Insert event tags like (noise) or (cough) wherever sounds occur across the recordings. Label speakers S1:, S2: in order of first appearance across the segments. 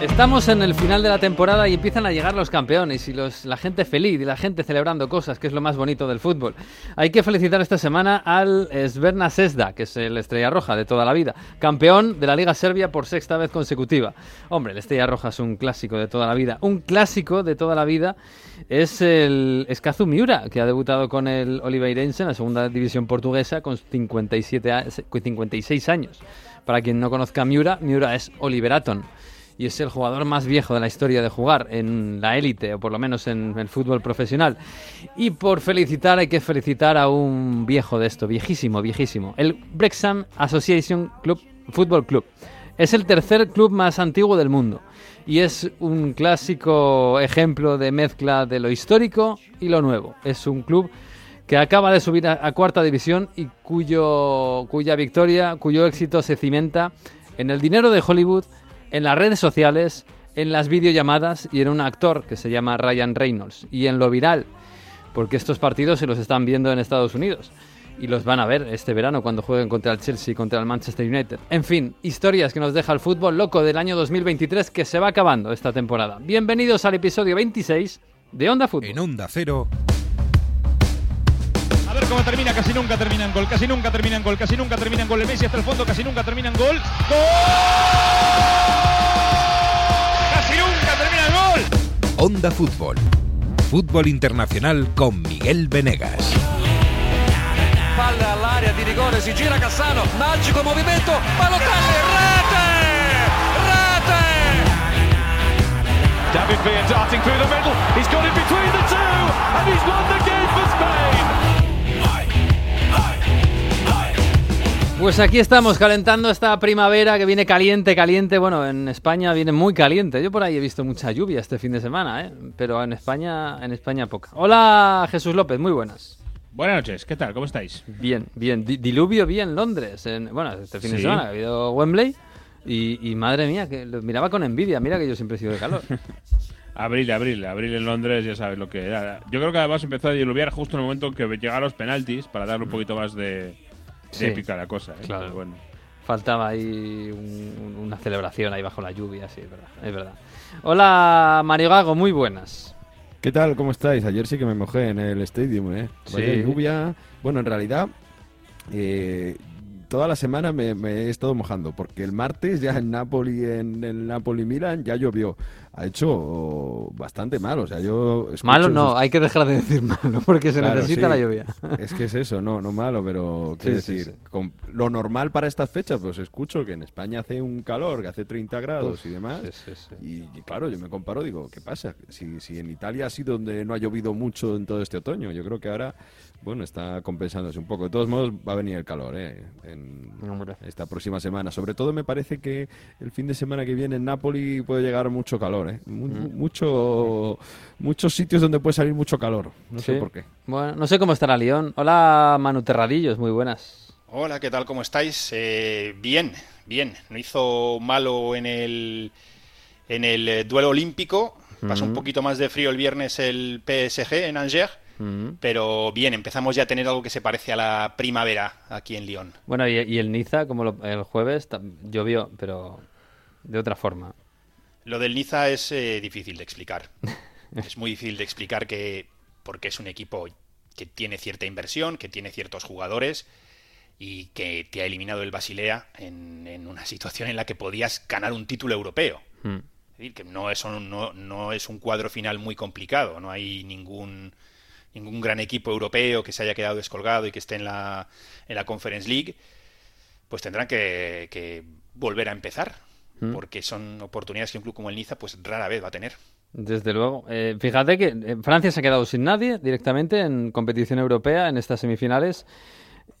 S1: Estamos en el final de la temporada y empiezan a llegar los campeones y la gente feliz y la gente celebrando cosas, que es lo más bonito del fútbol. Hay que felicitar esta semana al Sverna Sesda, que es el Estrella Roja de toda la vida, campeón de la Liga Serbia por sexta vez consecutiva. Hombre, el Estrella Roja es un clásico de toda la vida. Un clásico de toda la vida es el Escazu Miura, que ha debutado con el Oliveirense en la segunda división portuguesa con 57 56 años. Para quien no conozca a Miura, Miura es Oliveraton y es el jugador más viejo de la historia de jugar en la élite, o por lo menos en el fútbol profesional. Y por felicitar, hay que felicitar a un viejo de esto, viejísimo, viejísimo, el Brexham Association Club Football Club. Es el tercer club más antiguo del mundo y es un clásico ejemplo de mezcla de lo histórico y lo nuevo. Es un club que acaba de subir a, a cuarta división y cuyo, cuya victoria, cuyo éxito se cimenta en el dinero de Hollywood, en las redes sociales, en las videollamadas y en un actor que se llama Ryan Reynolds. Y en lo viral, porque estos partidos se los están viendo en Estados Unidos. Y los van a ver este verano cuando jueguen contra el Chelsea y contra el Manchester United. En fin, historias que nos deja el fútbol loco del año 2023 que se va acabando esta temporada. Bienvenidos al episodio 26 de Onda Fútbol.
S2: En Onda Cero.
S3: Ver cómo termina, casi nunca termina en gol, casi nunca termina en gol, casi nunca termina en gol. El Messi hasta el fondo, casi nunca termina en gol. ¡Gol! Casi nunca termina en gol.
S2: Onda Fútbol. Fútbol internacional con Miguel Venegas.
S4: Palla all'area di rigore, si gira Cassano, magico movimento, Balotelli, rete! Rete!
S3: David Villa darting through the middle. He's got it between the two, and he's won the game for Spain.
S1: Pues aquí estamos calentando esta primavera que viene caliente, caliente. Bueno, en España viene muy caliente. Yo por ahí he visto mucha lluvia este fin de semana, ¿eh? pero en España, en España poca. Hola Jesús López, muy buenas.
S3: Buenas noches, ¿qué tal? ¿Cómo estáis?
S1: Bien, bien. Di- diluvio vi en Londres. En, bueno, este fin de semana ha habido Wembley. Y, y madre mía, que lo miraba con envidia. Mira que yo siempre he sido de calor. (laughs)
S5: Abril, abril, abril en Londres, ya sabes lo que era. Yo creo que además empezó a diluviar justo en el momento en que llegaron los penaltis para darle un poquito más de
S1: Sí.
S5: épica la cosa. ¿eh?
S1: Claro.
S5: Pero bueno.
S1: Faltaba ahí un- un- una celebración ahí bajo la lluvia, sí, es verdad. Es verdad. Hola Mario Gago, muy buenas.
S6: ¿Qué tal? ¿Cómo estáis? Ayer sí que me mojé en el Stadium, ¿eh? Vaya
S1: Sí.
S6: lluvia. Bueno, en realidad, eh, toda la semana me, me he estado mojando, porque el martes ya en Napoli, en el Napoli-Milan, ya llovió. Ha hecho bastante mal, o sea, yo...
S1: Malo no,
S6: sus-
S1: hay que dejar de decir malo, porque se
S6: Claro,
S1: necesita
S6: sí.
S1: la lluvia.
S6: Es que es eso, no, no malo, pero quiero
S1: Sí, sí,
S6: decir,
S1: sí.
S6: con lo normal para estas fechas, pues escucho que en España hace un calor, que hace 30 grados y demás. Y, y claro, yo me comparo, digo, ¿qué pasa? Si, si en Italia ha sido donde no ha llovido mucho en todo este otoño, yo creo que ahora, bueno, está compensándose un poco. De todos modos, va a venir el calor, ¿eh? En esta próxima semana. Sobre todo me parece que el fin de semana que viene en Nápoli puede llegar mucho calor, ¿eh? Mucho, muchos sitios donde puede salir mucho calor. No sé por qué.
S1: Bueno, no sé cómo estará León. Hola Manu Terradillos, muy buenas.
S7: Hola, ¿qué tal? ¿Cómo estáis? Eh, bien, bien. No hizo malo en el, en el eh, duelo olímpico. Pasó un poquito más de frío el viernes el PSG en Angers.
S1: Mm.
S7: Pero bien, empezamos ya a tener algo que se parece a la primavera aquí en Lyon.
S1: Bueno, y, y el Niza, como lo- el jueves, llovió, pero de otra forma.
S7: Lo del Niza es eh, difícil de explicar. (laughs) es muy difícil de explicar que porque es un equipo que tiene cierta inversión, que tiene ciertos jugadores y que te ha eliminado el Basilea en, en una (laughs) situación en la que podías ganar un título europeo.
S1: Mm.
S7: Es decir, que no es, un, no, no es un cuadro final muy complicado, no hay ningún, ningún gran equipo europeo que se haya quedado descolgado y que esté en la, en la Conference League, pues tendrán que, que volver a empezar,
S1: Mm.
S7: porque son oportunidades que un club como el Niza pues rara vez va a tener.
S1: Desde luego. Eh, fíjate que eh, Francia se ha quedado sin nadie directamente en competición europea en estas semifinales.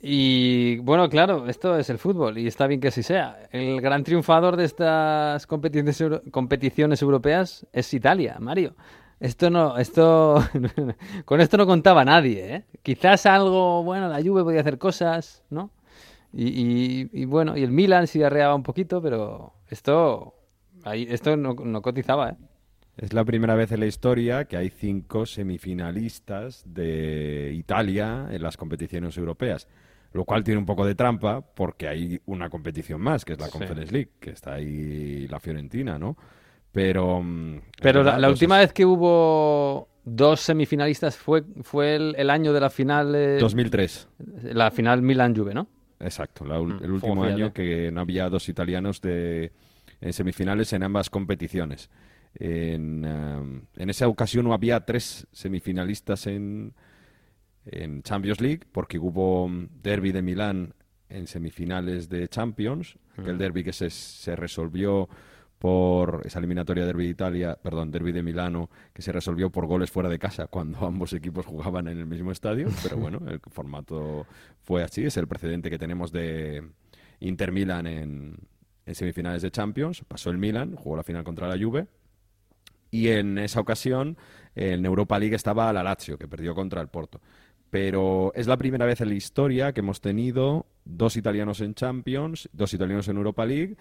S1: Y bueno, claro, esto es el fútbol y está bien que así sea. El gran triunfador de estas competiciones, euro- competiciones europeas es Italia, Mario. Esto no, esto, (laughs) con esto no contaba nadie, ¿eh? Quizás algo, bueno, la Juve podía hacer cosas, ¿no? Y, y- y bueno, y el Milan sí arreaba un poquito, pero esto, ahí, esto no, no cotizaba, ¿eh?
S6: Es la primera vez en la historia que hay cinco semifinalistas de Italia en las competiciones europeas, lo cual tiene un poco de trampa porque hay una competición más, que es la
S1: Sí.
S6: Conference League, que está ahí la Fiorentina, ¿no? Pero, mm,
S1: Pero la,
S6: verdad,
S1: la última
S6: es
S1: vez que hubo dos semifinalistas fue, fue el, el año de la final. eh,
S6: 2003.
S1: La final Milan-Juve, ¿no?
S6: Exacto, la
S1: Mm,
S6: el último año que no había dos italianos de, en semifinales en ambas competiciones. En, en esa ocasión no había tres semifinalistas en, en Champions League, porque hubo mm, derby de Milán en semifinales de Champions, que el derby que se, se resolvió por esa eliminatoria derby de Italia, perdón, derby de Milano, que se resolvió por goles fuera de casa cuando (laughs) ambos equipos jugaban en el mismo estadio, pero bueno, el formato fue así, es el precedente que tenemos de Inter Milan en, en semifinales de Champions, pasó el Milan, jugó la final contra la Juve, y en esa ocasión en Europa League estaba la Lazio, que perdió contra el Porto. Pero es la primera vez en la historia que hemos tenido dos italianos en Champions, dos italianos en Europa League,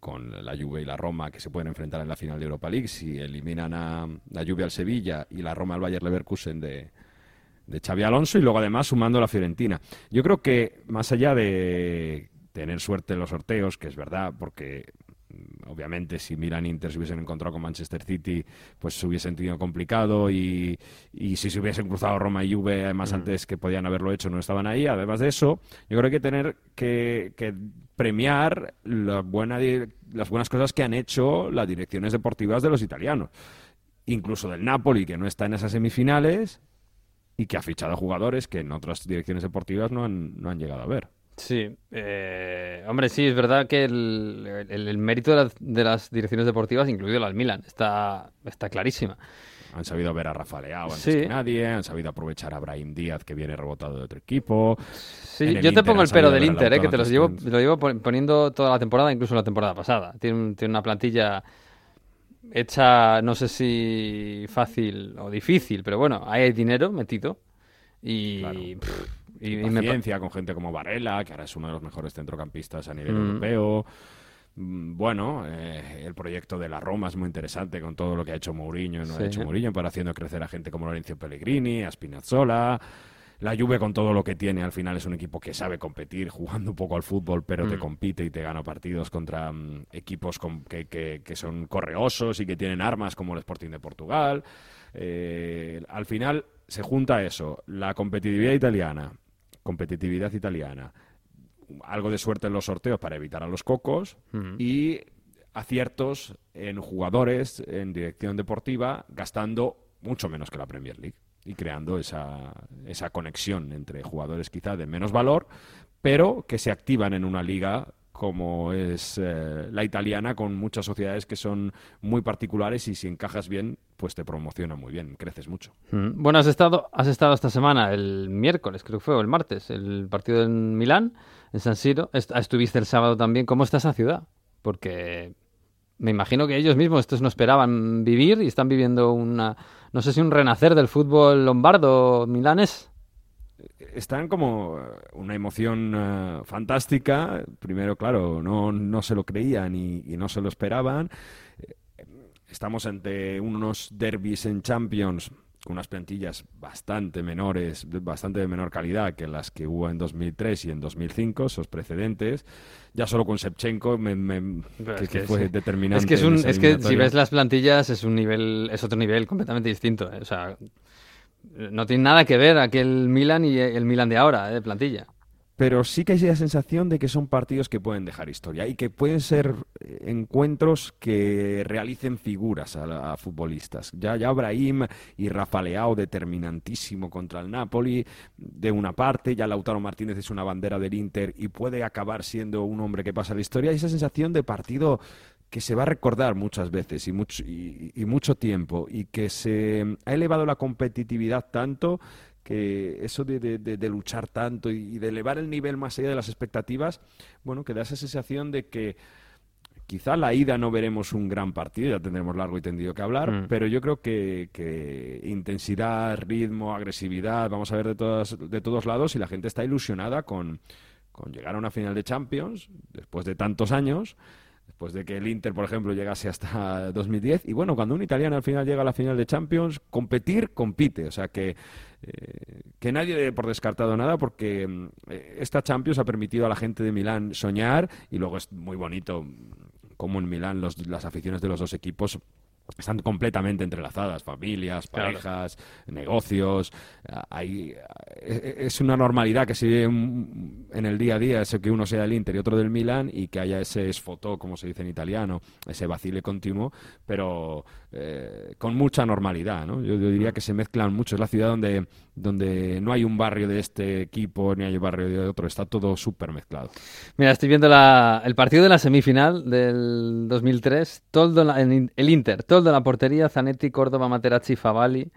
S6: con la Juve y la Roma que se pueden enfrentar en la final de Europa League. Si eliminan a la Juve al Sevilla y la Roma al Bayer Leverkusen de, de Xavi Alonso y luego además sumando la Fiorentina. Yo creo que más allá de tener suerte en los sorteos, que es verdad, porque obviamente si Milan e Inter se hubiesen encontrado con Manchester City, pues se hubiesen tenido complicado y, y si se hubiesen cruzado Roma y Juve, además antes que podían haberlo hecho, no estaban ahí. Además de eso, yo creo que hay que tener que, que premiar la buena las buenas cosas que han hecho las direcciones deportivas de los italianos. Incluso del Napoli, que no está en esas semifinales y que ha fichado jugadores que en otras direcciones deportivas no han, no han llegado a ver.
S1: Sí, eh, hombre, sí, es verdad que el, el- el mérito de las, de las direcciones deportivas, incluido las Milan, está, está clarísima.
S6: Han sabido ver a Rafa Leao antes
S1: Sí.
S6: que nadie, han sabido aprovechar a Brahim Díaz, que viene rebotado de otro equipo.
S1: Sí, yo te
S6: Inter
S1: pongo el pero
S6: sabido
S1: del Inter, eh, que te los llevo,
S6: Martínez.
S1: lo llevo pon- poniendo toda la temporada, incluso la temporada pasada. Tiene, tiene una plantilla hecha, no sé si fácil o difícil, pero bueno, ahí hay dinero metido. Y,
S6: Claro.
S1: pff, y- me
S6: con gente como Varela, que ahora es uno de los mejores centrocampistas a nivel
S1: Mm.
S6: europeo. Mm, Bueno, eh, el proyecto de la Roma es muy interesante con todo lo que ha hecho Mourinho y no
S1: Sí.
S6: ha hecho Mourinho para haciendo crecer a gente como Lorenzo Pellegrini, a Spinazzola. La Juve con todo lo que tiene al final es un equipo que sabe competir (laughs) jugando un poco al fútbol, pero te
S1: Mm.
S6: compite y te gana partidos contra equipos con- que, que- que son correosos y que tienen armas como el Sporting de Portugal. Eh, al final se junta eso, la competitividad italiana, competitividad italiana, algo de suerte en los sorteos para evitar a los cocos
S1: Ujú.
S6: y aciertos en jugadores en dirección deportiva gastando mucho menos que la Premier League y creando esa, esa conexión entre jugadores quizá de menos valor, pero que se activan en una liga como es eh, la italiana, con muchas sociedades que son muy particulares y si encajas bien, pues te promociona muy bien, creces mucho.
S1: Mm. Bueno, has estado, has estado esta semana, el miércoles, creo que fue, o el martes, el partido en Milán, en San Siro. Est- Estuviste el sábado también. ¿Cómo está esa ciudad? Porque me imagino que ellos mismos estos no esperaban vivir y están viviendo una, no sé si un renacer del fútbol lombardo milanés.
S6: están como eh, una emoción eh, fantástica. Primero, claro, no, no se lo creían y, y no se lo esperaban. Estamos ante unos derbis en Champions con unas plantillas bastante menores, bastante de menor calidad que las que hubo en 2003 y en 2005, esos precedentes. Ya solo con Shevchenko, me, me- que,
S1: es
S6: que
S1: que
S6: fue
S1: sí.
S6: determinante.
S1: Es que es
S6: en
S1: un,
S6: esa
S1: es que si ves las plantillas es un nivel, es otro nivel completamente distinto. eh. O sea, no tiene nada que ver aquel Milan y el Milan de ahora, eh, de plantilla.
S6: Pero sí que hay la sensación de que son partidos que pueden dejar historia y que pueden ser eh, encuentros que realicen figuras a, futbolistas. Ya, ya Brahim y Rafa Leao determinantísimo contra el Napoli de una parte, ya Lautaro Martínez es una bandera del Inter y puede acabar siendo un hombre que pasa la historia. Y esa sensación de partido que se va a recordar muchas veces y mucho tiempo y que se ha elevado la competitividad tanto que eso de, de- de- de luchar tanto y de elevar el nivel más allá de las expectativas, bueno, que da esa sensación de que quizá la ida no veremos un gran partido, ya tendremos largo y tendido que hablar,
S1: Mm.
S6: pero yo creo que, que intensidad, ritmo, agresividad, vamos a ver de, todas, de todos lados y la gente está ilusionada con, con llegar a una final de Champions después de tantos años. Después de que el Inter, por ejemplo, llegase hasta (laughs) 2010. Y bueno, cuando un italiano al final llega a la final de Champions, competir, compite. O sea que, eh, que nadie dé por descartado nada porque mm, eh, esta Champions ha permitido a la gente de Milán soñar y luego es muy bonito mm, como en Milán los- las aficiones de los dos equipos están completamente entrelazadas, familias,
S1: Claro.
S6: parejas, negocios. Hay, es una normalidad que se vive mm, en el día a día, eso que uno sea del Inter y otro del Milan y que haya ese esfotó, como se dice en italiano, ese vacile continuo, pero eh, con mucha normalidad. ¿no? Yo, yo diría que se mezclan mucho. Es la ciudad donde, donde no hay un barrio de este equipo ni hay un barrio de otro, está todo súper mezclado.
S1: Mira, estoy viendo la- el partido de la semifinal del 2003. Toldo, la- el Inter, Toldo en la portería, Zanetti, Córdoba, Materazzi, Favalli,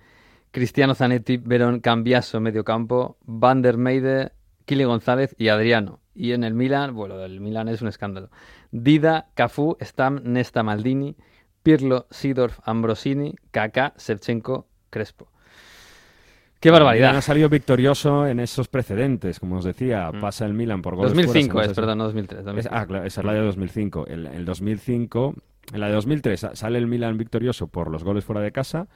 S1: Cristiano Zanetti, Verón, Cambiaso, medio campo, Van der Meide, Kili González y Adriano. Y en el Milan, bueno, el Milan es un escándalo. Dida, Cafú, Stam, Nesta, Maldini, Pirlo, Sidorf, Ambrosini, Kaká, Shevchenko, Crespo. ¡Qué
S6: Milan
S1: barbaridad!
S6: ha salido victorioso en esos precedentes, como os decía, pasa el Milan por goles fuera,
S1: 2005
S6: se
S1: es, perdón, no 2003.
S6: Es-
S1: 2005.
S6: ah, claro, esa es la de 2005. El, el 2005, en la de 2003 sa- sale el Milan victorioso por los goles fuera de casa,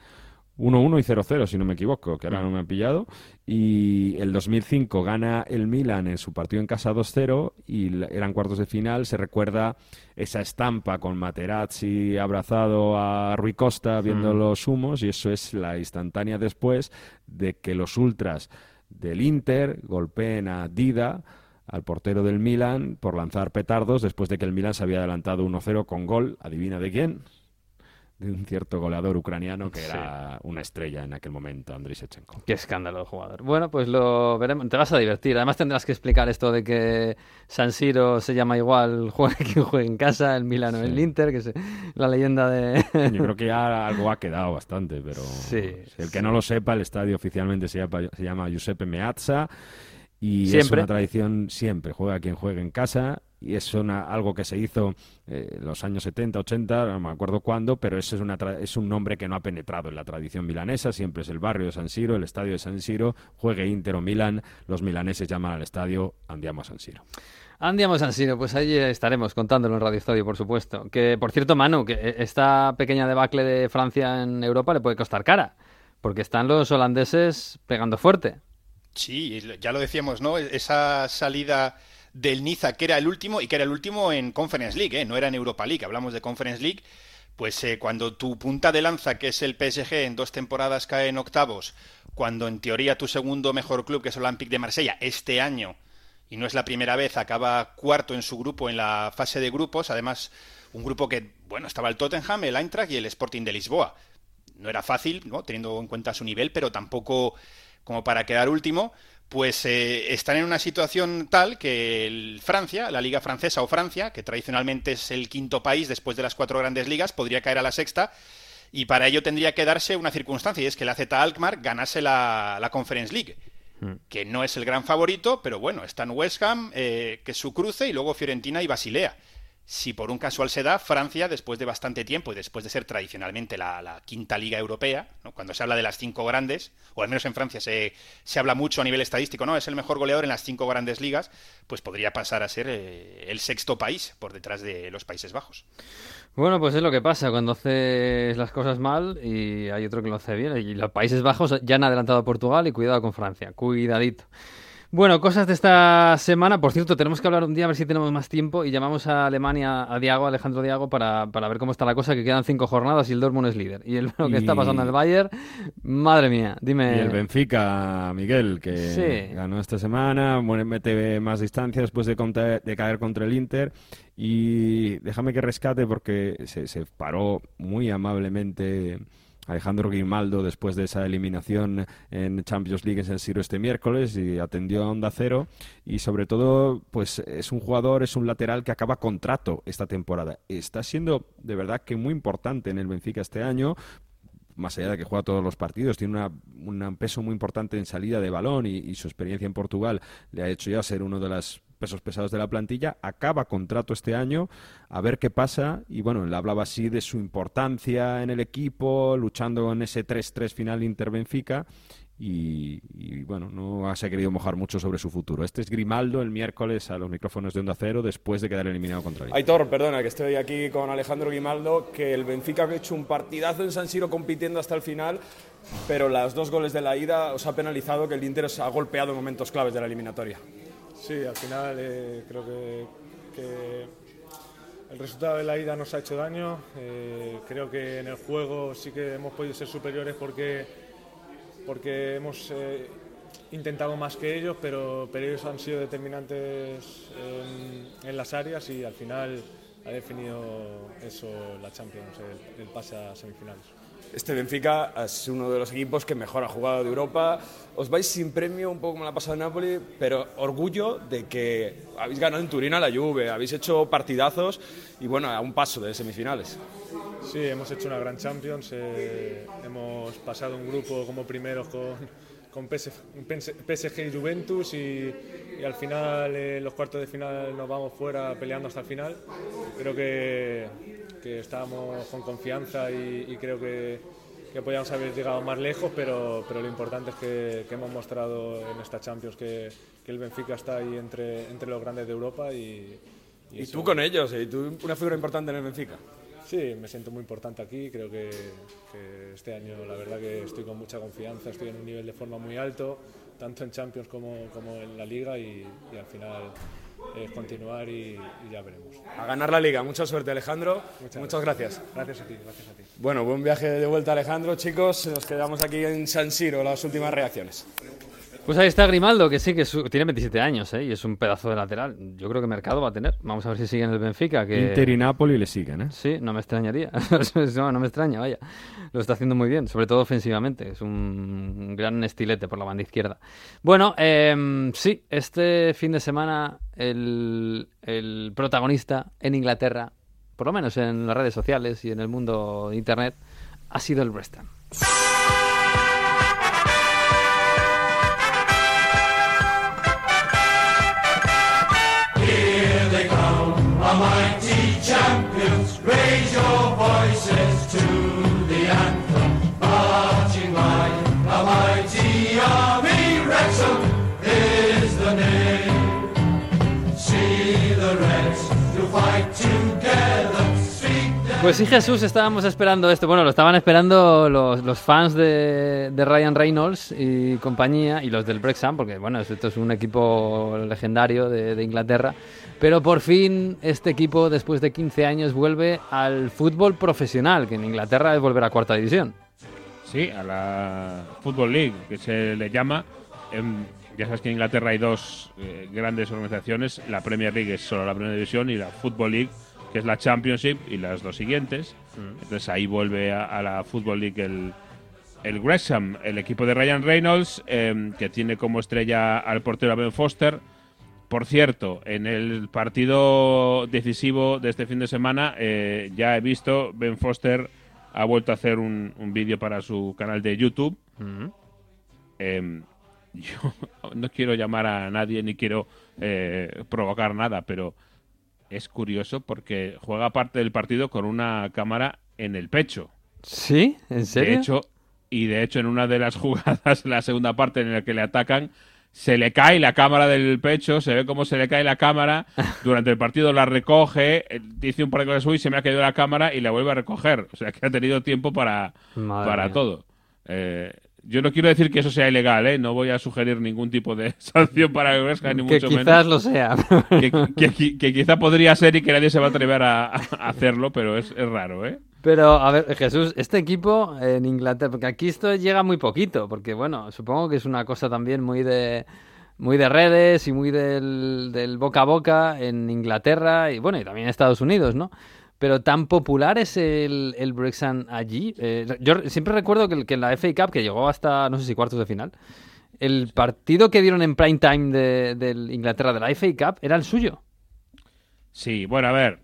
S6: 1-1 y 0-0, si no me equivoco, que ahora no me han pillado. Y el 2005 gana el Milan en su partido en casa 2-0 y eran cuartos de final. Se recuerda esa estampa con Materazzi abrazado a Rui Costa viendo
S1: Mm.
S6: los humos y eso es la instantánea después de que los ultras del Inter golpeen a Dida al portero del Milan por lanzar petardos después de que el Milan se había adelantado 1-0 con gol, adivina de quién, de un cierto goleador ucraniano que
S1: Sí.
S6: era una estrella en aquel momento, Andriy Shevchenko.
S1: Qué escándalo de jugador. Bueno, pues lo veremos. Te vas a divertir. Además tendrás que explicar esto de que San Siro se llama igual, (laughs) juegue quien juegue en casa, el Milano, el
S6: Sí.
S1: Inter, que es la leyenda de... (laughs)
S6: Yo creo que ya (laughs) algo ha quedado bastante, pero
S1: Sí,
S6: el que no lo sepa, el estadio oficialmente se llama, se llama Giuseppe Meazza y es una tradición siempre, juega quien juegue en casa y es una, algo que se hizo eh, en los años 70, 80, no me acuerdo cuándo, pero eso es, una tra- es un nombre que no ha penetrado en la tradición milanesa, siempre es el barrio de San Siro, el estadio de San Siro, juegue Inter o Milan, los milaneses llaman al estadio Andiamo a San Siro.
S1: Andiamo San Siro, pues ahí estaremos contándolo en Radio Estadio, por supuesto. Que, por cierto, Manu, que esta pequeña debacle de Francia en Europa le puede costar cara, porque están los holandeses pegando fuerte.
S7: Sí, ya lo decíamos, ¿no? Esa salida del Niza, que era el último, y que era el último en Conference League, ¿eh? no era en Europa League, hablamos de Conference League, pues eh, cuando tu punta de lanza, que es el PSG, en dos temporadas cae en octavos, cuando en teoría tu segundo mejor club, que es Olympique de Marsella, este año, y no es la primera vez, acaba cuarto en su grupo en la fase de grupos, además un grupo que, bueno, estaba el Tottenham, el Eintracht y el Sporting de Lisboa. No era fácil, ¿no? Teniendo en cuenta su nivel, pero tampoco como para quedar último, pues eh, están en una situación tal que el Francia, la liga francesa o Francia, que tradicionalmente es el quinto país después de las cuatro grandes ligas, podría caer a la sexta y para ello tendría que darse una circunstancia y es que la Z Alkmaar ganase la, la Conference League, que no es el gran favorito, pero bueno, están West Ham, eh, que es su cruce, y luego Fiorentina y Basilea. Si por un casual se da, Francia, después de bastante tiempo y después de ser tradicionalmente la, quinta liga europea, cuando se habla de las cinco grandes, o al menos en Francia se, se habla mucho a nivel estadístico, ¿no? Es el mejor goleador en las cinco grandes ligas, pues podría pasar a ser eh, el sexto país por detrás de los Países Bajos.
S1: Bueno, pues es lo que pasa cuando haces las cosas mal y hay otro que lo hace bien. Y los Países Bajos ya han adelantado a Portugal y cuidado con Francia. Cuidadito. Bueno, cosas de esta semana. Por cierto, tenemos que hablar un día a ver si tenemos más tiempo y llamamos a Alemania a Diago, a Alejandro Diago, para, para ver cómo está la cosa, que quedan cinco jornadas y el Dortmund es líder. Y el- (laughs) lo que está pasando en el Bayern, madre mía, dime...
S6: Y el Benfica, Miguel, que
S1: Sí.
S6: ganó esta semana, mete más distancia después de, contra- de caer contra el Inter. Y déjame que rescate porque se, se paró muy amablemente Alejandro Grimaldo después de esa eliminación en Champions League en San Siro este miércoles y atendió a Onda Cero. Y sobre todo, pues es un jugador, es un lateral que acaba contrato esta temporada. Está siendo de verdad que muy importante en el Benfica este año más allá de que juega todos los partidos, tiene una, un peso muy importante en salida de balón y, y su experiencia en Portugal le ha hecho ya ser uno de los pesos pesados de la plantilla. Acaba contrato este año, a ver qué pasa. Y bueno, él hablaba así de su importancia en el equipo, luchando en ese 3-3 final Inter-Benfica. Y, bueno, no se ha querido mojar mucho sobre su futuro. Este es Grimaldo el miércoles a los micrófonos de Onda Cero después de quedar eliminado contra Inter.
S8: Aitor, perdona, que estoy aquí con Alejandro Grimaldo, que el Benfica ha hecho un partidazo en San Siro compitiendo hasta el final, pero las dos goles de la ida os ha penalizado que el Inter os ha golpeado en momentos claves de la eliminatoria.
S9: Sí, al final eh, creo que, el resultado de la ida nos ha hecho daño. Eh, creo que en el juego sí que hemos podido ser superiores porque, porque hemos eh, intentado más que ellos, pero, pero ellos han sido determinantes en, las áreas y al final ha definido eso la Champions, el pase a semifinales.
S8: Este Benfica es uno de los equipos que mejor ha jugado de Europa. Os vais sin premio, un poco como la ha pasado en Napoli, pero orgullo de que habéis ganado en Turín a la Juve, habéis hecho partidazos y bueno, a un paso de semifinales.
S9: Sí, hemos hecho una gran Champions, eh, hemos pasado un grupo como primeros con, con PSG y Juventus y, y al final en los cuartos de final nos vamos fuera peleando hasta el final. Creo que, que estábamos con confianza y, y creo que, que podíamos haber llegado más lejos, pero, pero lo importante es que, que hemos mostrado en esta Champions que, el Benfica está ahí entre, entre los grandes de Europa y,
S8: Y,
S9: eso-
S8: tú con ellos, y tú una figura importante en el Benfica.
S9: Sí, me siento muy importante aquí. Creo que, que este año, la verdad, que estoy con mucha confianza. Estoy en un nivel de forma muy alto, tanto en Champions como, como en la Liga. Y, y al final es continuar y, y ya veremos.
S8: A ganar la liga. Mucha suerte, Alejandro. Muchas, gracias.
S9: Gracias a ti, gracias a ti.
S8: Bueno, buen viaje de vuelta, Alejandro. Chicos, nos quedamos aquí en San Siro, las últimas reacciones.
S1: Pues ahí está Grimaldo, que sí, que su- tiene 27 años, ¿eh? Y es un pedazo de lateral. Yo creo que mercado va a tener. Vamos a ver si sigue en el Benfica. Que...
S6: Inter y Napoli le siguen, ¿eh?
S1: Sí, no me extrañaría. (laughs) no, no me extraña, vaya. Lo está haciendo muy bien, sobre todo ofensivamente. Es un gran estilete por la banda izquierda. Bueno, em, sí, este fin de semana el, el protagonista en Inglaterra, por lo menos en las redes sociales y en el mundo de Internet, ha sido el West Ham. Pues sí, Jesús, estábamos esperando esto. Bueno, lo estaban esperando los, los fans de, de Ryan Reynolds y compañía y los del Brexham, porque bueno, esto es un equipo legendario de, de Inglaterra. Pero por fin este equipo, después de 15 años, vuelve al fútbol profesional, que en Inglaterra es volver a cuarta división.
S5: Sí, a la Football League, que se le llama. Em, ya sabes que en Inglaterra hay dos eh, grandes organizaciones. La Premier League es solo la primera división y la Football League, que es la Championship y las dos siguientes. Entonces ahí vuelve a, a la Football League el, el Gresham, el equipo de Ryan Reynolds, em, que tiene como estrella al portero Ben Foster. Por cierto, en el partido decisivo de este fin de semana, eh, ya he visto, Ben Foster ha vuelto a hacer un, un vídeo para su canal de YouTube. Em, yo (laughs) no quiero llamar a nadie ni quiero eh, provocar nada, pero es curioso porque juega parte del partido con una cámara en el pecho.
S1: ¿Sí? ¿En serio?
S5: De hecho, y de hecho en una de las (laughs) jugadas, la segunda parte en la que le atacan, se le cae la cámara del pecho, se ve cómo se le cae la cámara, (laughs) durante el partido la recoge, eh, dice un par de cosas, uy, se me ha caído la cámara y la vuelve a recoger. O sea que ha tenido tiempo para,
S1: Madre
S5: para
S1: mía.
S5: todo. Eh, yo no quiero decir que eso sea ilegal, ¿eh? no voy a sugerir ningún tipo de (laughs) sanción para Huesca, ni
S1: Que
S5: mucho
S1: quizás
S5: menos.
S1: lo sea. (laughs)
S5: Que, que- que- que quizá podría ser y que nadie se va a atrever a, a hacerlo, pero es, es raro, ¿eh?
S1: Pero, a ver, Jesús, este equipo en Inglaterra, porque aquí esto llega muy poquito, porque bueno, supongo que es una cosa también muy de muy de redes y muy del, del boca a boca en Inglaterra y bueno, y también en Estados Unidos, ¿no? Pero tan popular es el, el Brexham allí. Eh, yo siempre recuerdo que, que en la FA Cup, que llegó hasta, no sé si cuartos de final, el partido que dieron en prime time de, del Inglaterra de la FA Cup era el suyo.
S5: Sí, bueno, a ver,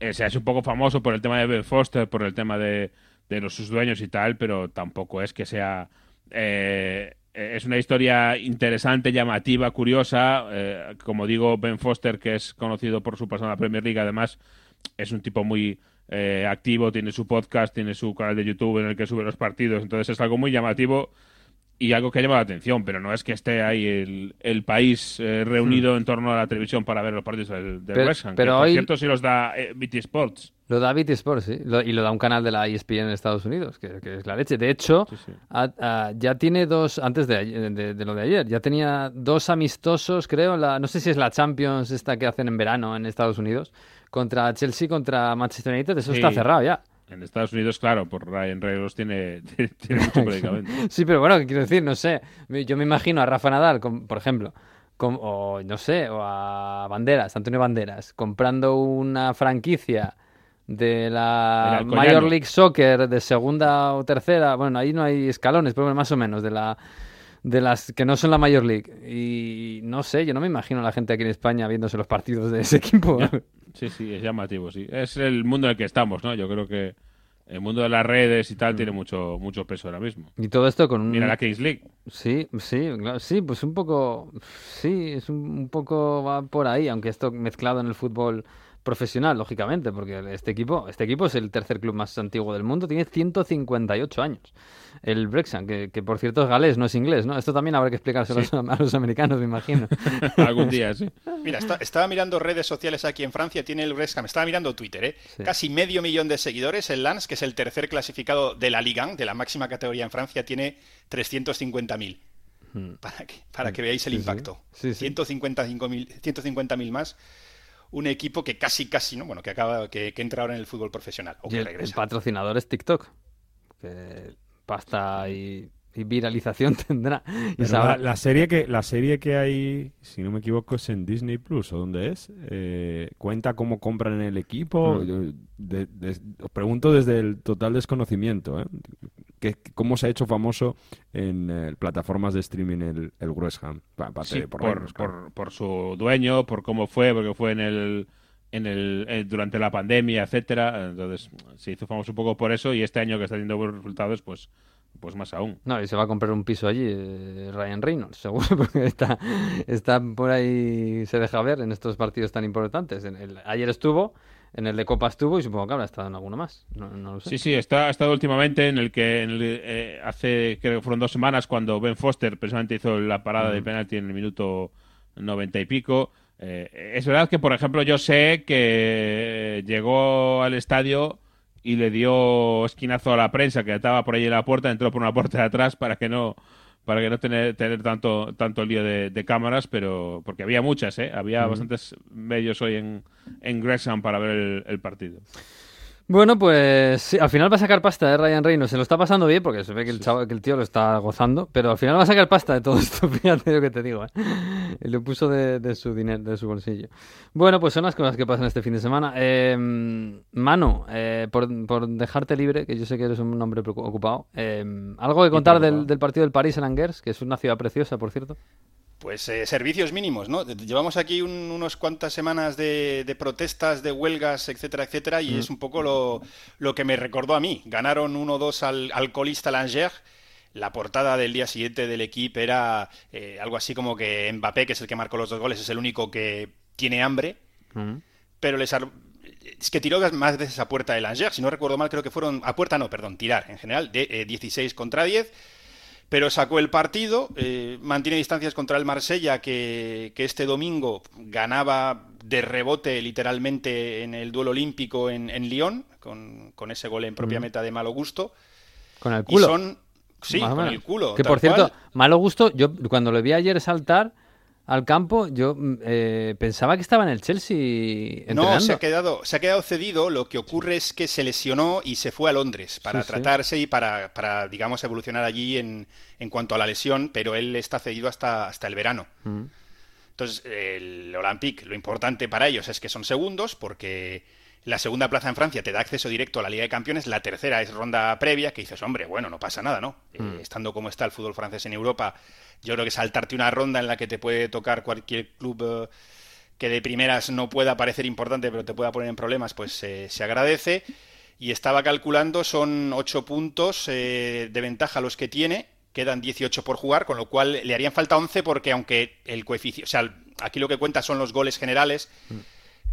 S5: eh, se ha hecho un poco famoso por el tema de Ben Foster, por el tema de, de los, sus dueños y tal, pero tampoco es que sea... eh, es una historia interesante, llamativa, curiosa. eh, como digo, Ben Foster, que es conocido por su la Premier League, además es un tipo muy eh, activo, tiene su podcast, tiene su canal de YouTube en el que sube los partidos, entonces es algo muy llamativo y algo que ha llamado la atención, pero no es que esté ahí el, el país eh, reunido en torno a la televisión para ver los partidos del, del
S1: Pero-
S5: West Ham,
S1: pero
S5: que, por
S1: hoy-
S5: cierto sí los da eh, BT Sports.
S1: Lo da BT Sports, sí. Lo- y lo da un canal de la ESPN en Estados Unidos, que, que es la leche. De hecho, ya tiene dos, antes de, ayer- de, de lo de ayer, ya tenía dos amistosos, creo, la, no sé si es la Champions esta que hacen en verano en Estados Unidos, contra Chelsea, contra Manchester United, eso está cerrado ya.
S5: En Estados Unidos, claro, por Ryan Reynolds tiene, (laughs) tiene mucho (laughs) predicamento.
S1: Sí, pero bueno, ¿qué quiero decir? No sé. Yo me imagino a Rafa Nadal, con- por ejemplo, con- o no sé, o a Banderas, Antonio Banderas, comprando una franquicia de la. Major League Soccer de segunda o tercera. Bueno, ahí no hay escalones, pero más o menos, de la de las que no son la Major League. Y no sé, yo no me imagino a la gente aquí en España viéndose los partidos de ese equipo.
S5: Sí, sí, es llamativo, sí. Es el mundo en el que estamos, ¿no? Yo creo que el mundo de las redes y
S1: Mm.
S5: tal tiene mucho, mucho peso ahora mismo.
S1: Y todo esto con un...
S5: Mira la Kings League.
S1: Sí, sí, claro, sí, pues un poco, sí, es un, un poco va por ahí, aunque esto mezclado en el fútbol profesional, lógicamente, porque este equipo, este equipo es el tercer club más antiguo del mundo, tiene 158 años. El Brexham, que, que por cierto es galés, no es inglés, ¿no? Esto también habrá que explicárselo
S7: Sí.
S1: a los americanos, me imagino. (laughs)
S5: Algún día, sí.
S7: Mira, está- estaba mirando redes sociales aquí en Francia, tiene el West Ham, estaba mirando Twitter, ¿eh?
S1: Sí.
S7: Casi medio millón de seguidores. El Lens, que es el tercer clasificado de la Liga, 1, de la máxima categoría en Francia, tiene 350.000. Para que, para que veáis el
S1: Hmm. Sí, sí.
S7: impacto.
S1: Sí, sí.
S7: 155.000 150.000 más. Un equipo que casi, casi, ¿no? Bueno, que acaba, que, que entra ahora en el fútbol profesional. O que
S1: el, el
S7: regresa.
S1: patrocinador es TikTok, que pasta y viralización (laughs) tendrá. Y
S6: Pero
S1: sabrá-
S6: la, la serie que la serie que hay, si no me equivoco, es en Disney Plus o dónde es. Eh, cuenta cómo compran el equipo.
S1: Mm.
S6: Yo, de- de- os pregunto desde el total desconocimiento, ¿eh? ¿Qué- ¿Cómo se ha hecho famoso en eh, plataformas de streaming el, el West Ham? Pa- aparte
S5: Sí,
S6: por,
S5: por su dueño, por cómo fue, porque fue en el, en el eh, durante la pandemia, etcétera. Entonces se hizo famoso un poco por eso y este año que está teniendo buenos resultados, pues, pues más aún.
S1: No, y se va a comprar un piso allí, eh, Ryan Reynolds, (laughs) seguro, porque está, está por ahí, se deja ver en estos partidos tan importantes. En el- ayer estuvo, en el de Copa estuvo y supongo que habrá estado en alguno más. No, no lo sé.
S5: Sí, sí, está, ha estado últimamente en el que en el, eh, hace, creo que fueron dos semanas, cuando Ben Foster precisamente hizo la parada de
S1: Ujú.
S5: penalti en el minuto noventa y pico. Eh, es verdad que, por ejemplo, yo sé que llegó al estadio y le dio esquinazo a la prensa que estaba por ahí en la puerta, entró por una puerta de atrás para que no para que no tener, tener tanto tanto lío de, de cámaras, pero porque había muchas, ¿eh? había bastantes medios hoy en, en Gresham para ver el, el partido.
S1: Bueno, pues sí, al final va a sacar pasta, ¿eh? Ryan Reynolds. Se lo está pasando bien porque se ve que el, chavo, que el tío lo está gozando, pero al final va a sacar pasta de todo (laughs) esto, fíjate lo que te digo. ¿eh? Y lo puso de, de su dinero, de su bolsillo. Bueno, pues son las cosas que pasan este fin de semana. Eh, Manu, eh, por, por dejarte libre, que yo sé que eres un hombre ocupado, eh, ¿algo que contar del, del partido del París en Angers, que es una ciudad preciosa, por cierto?
S7: Pues eh, servicios mínimos, ¿no? Llevamos aquí un- unos cuantas semanas de, de protestas, de huelgas, etcétera, etcétera, y
S1: Mm.
S7: es un poco lo, lo que me recordó a mí. Ganaron 1-2 al, al colista Langers. La portada del día siguiente del equipo era eh, algo así como que Mbappé, que es el que marcó los dos goles, es el único que tiene hambre, pero les ar- es que tiró más veces a puerta del Angers, si no recuerdo mal, creo que fueron a puerta no, perdón, tirar en general de eh, 16 contra 10, pero sacó el partido, eh, mantiene distancias contra el Marsella que, que este domingo ganaba de rebote literalmente en el duelo olímpico en, en Lyon, con, con ese gol en propia meta de malo gusto.
S1: Con el
S7: Y
S1: culo.
S7: son, sí, con el culo.
S1: Que por cierto, malo gusto, yo cuando lo vi ayer saltar al campo, yo mm, eh, pensaba que estaba en el Chelsea entrenando.
S7: No, se ha, quedado, se ha quedado cedido. Lo que ocurre es que se lesionó y se fue a Londres para
S1: Sí, sí.
S7: tratarse y para, para, digamos, evolucionar allí en, en cuanto a la lesión, pero él está cedido hasta, hasta el verano.
S1: Mm.
S7: Entonces, el Olympique, lo importante para ellos es que son segundos, porque la segunda plaza en Francia te da acceso directo a la Liga de Campeones, la tercera es ronda previa, que dices, hombre, bueno, no pasa nada, ¿no? Eh,
S1: Mm.
S7: estando como está el fútbol francés en Europa, yo creo que saltarte una ronda en la que te puede tocar cualquier club eh, que de primeras no pueda parecer importante, pero te pueda poner en problemas, pues eh, se agradece. Y estaba calculando, son 8 puntos eh, de ventaja los que tiene, quedan 18 por jugar, con lo cual le harían falta 11 porque aunque el coeficiente, o sea, aquí lo que cuenta son los goles generales,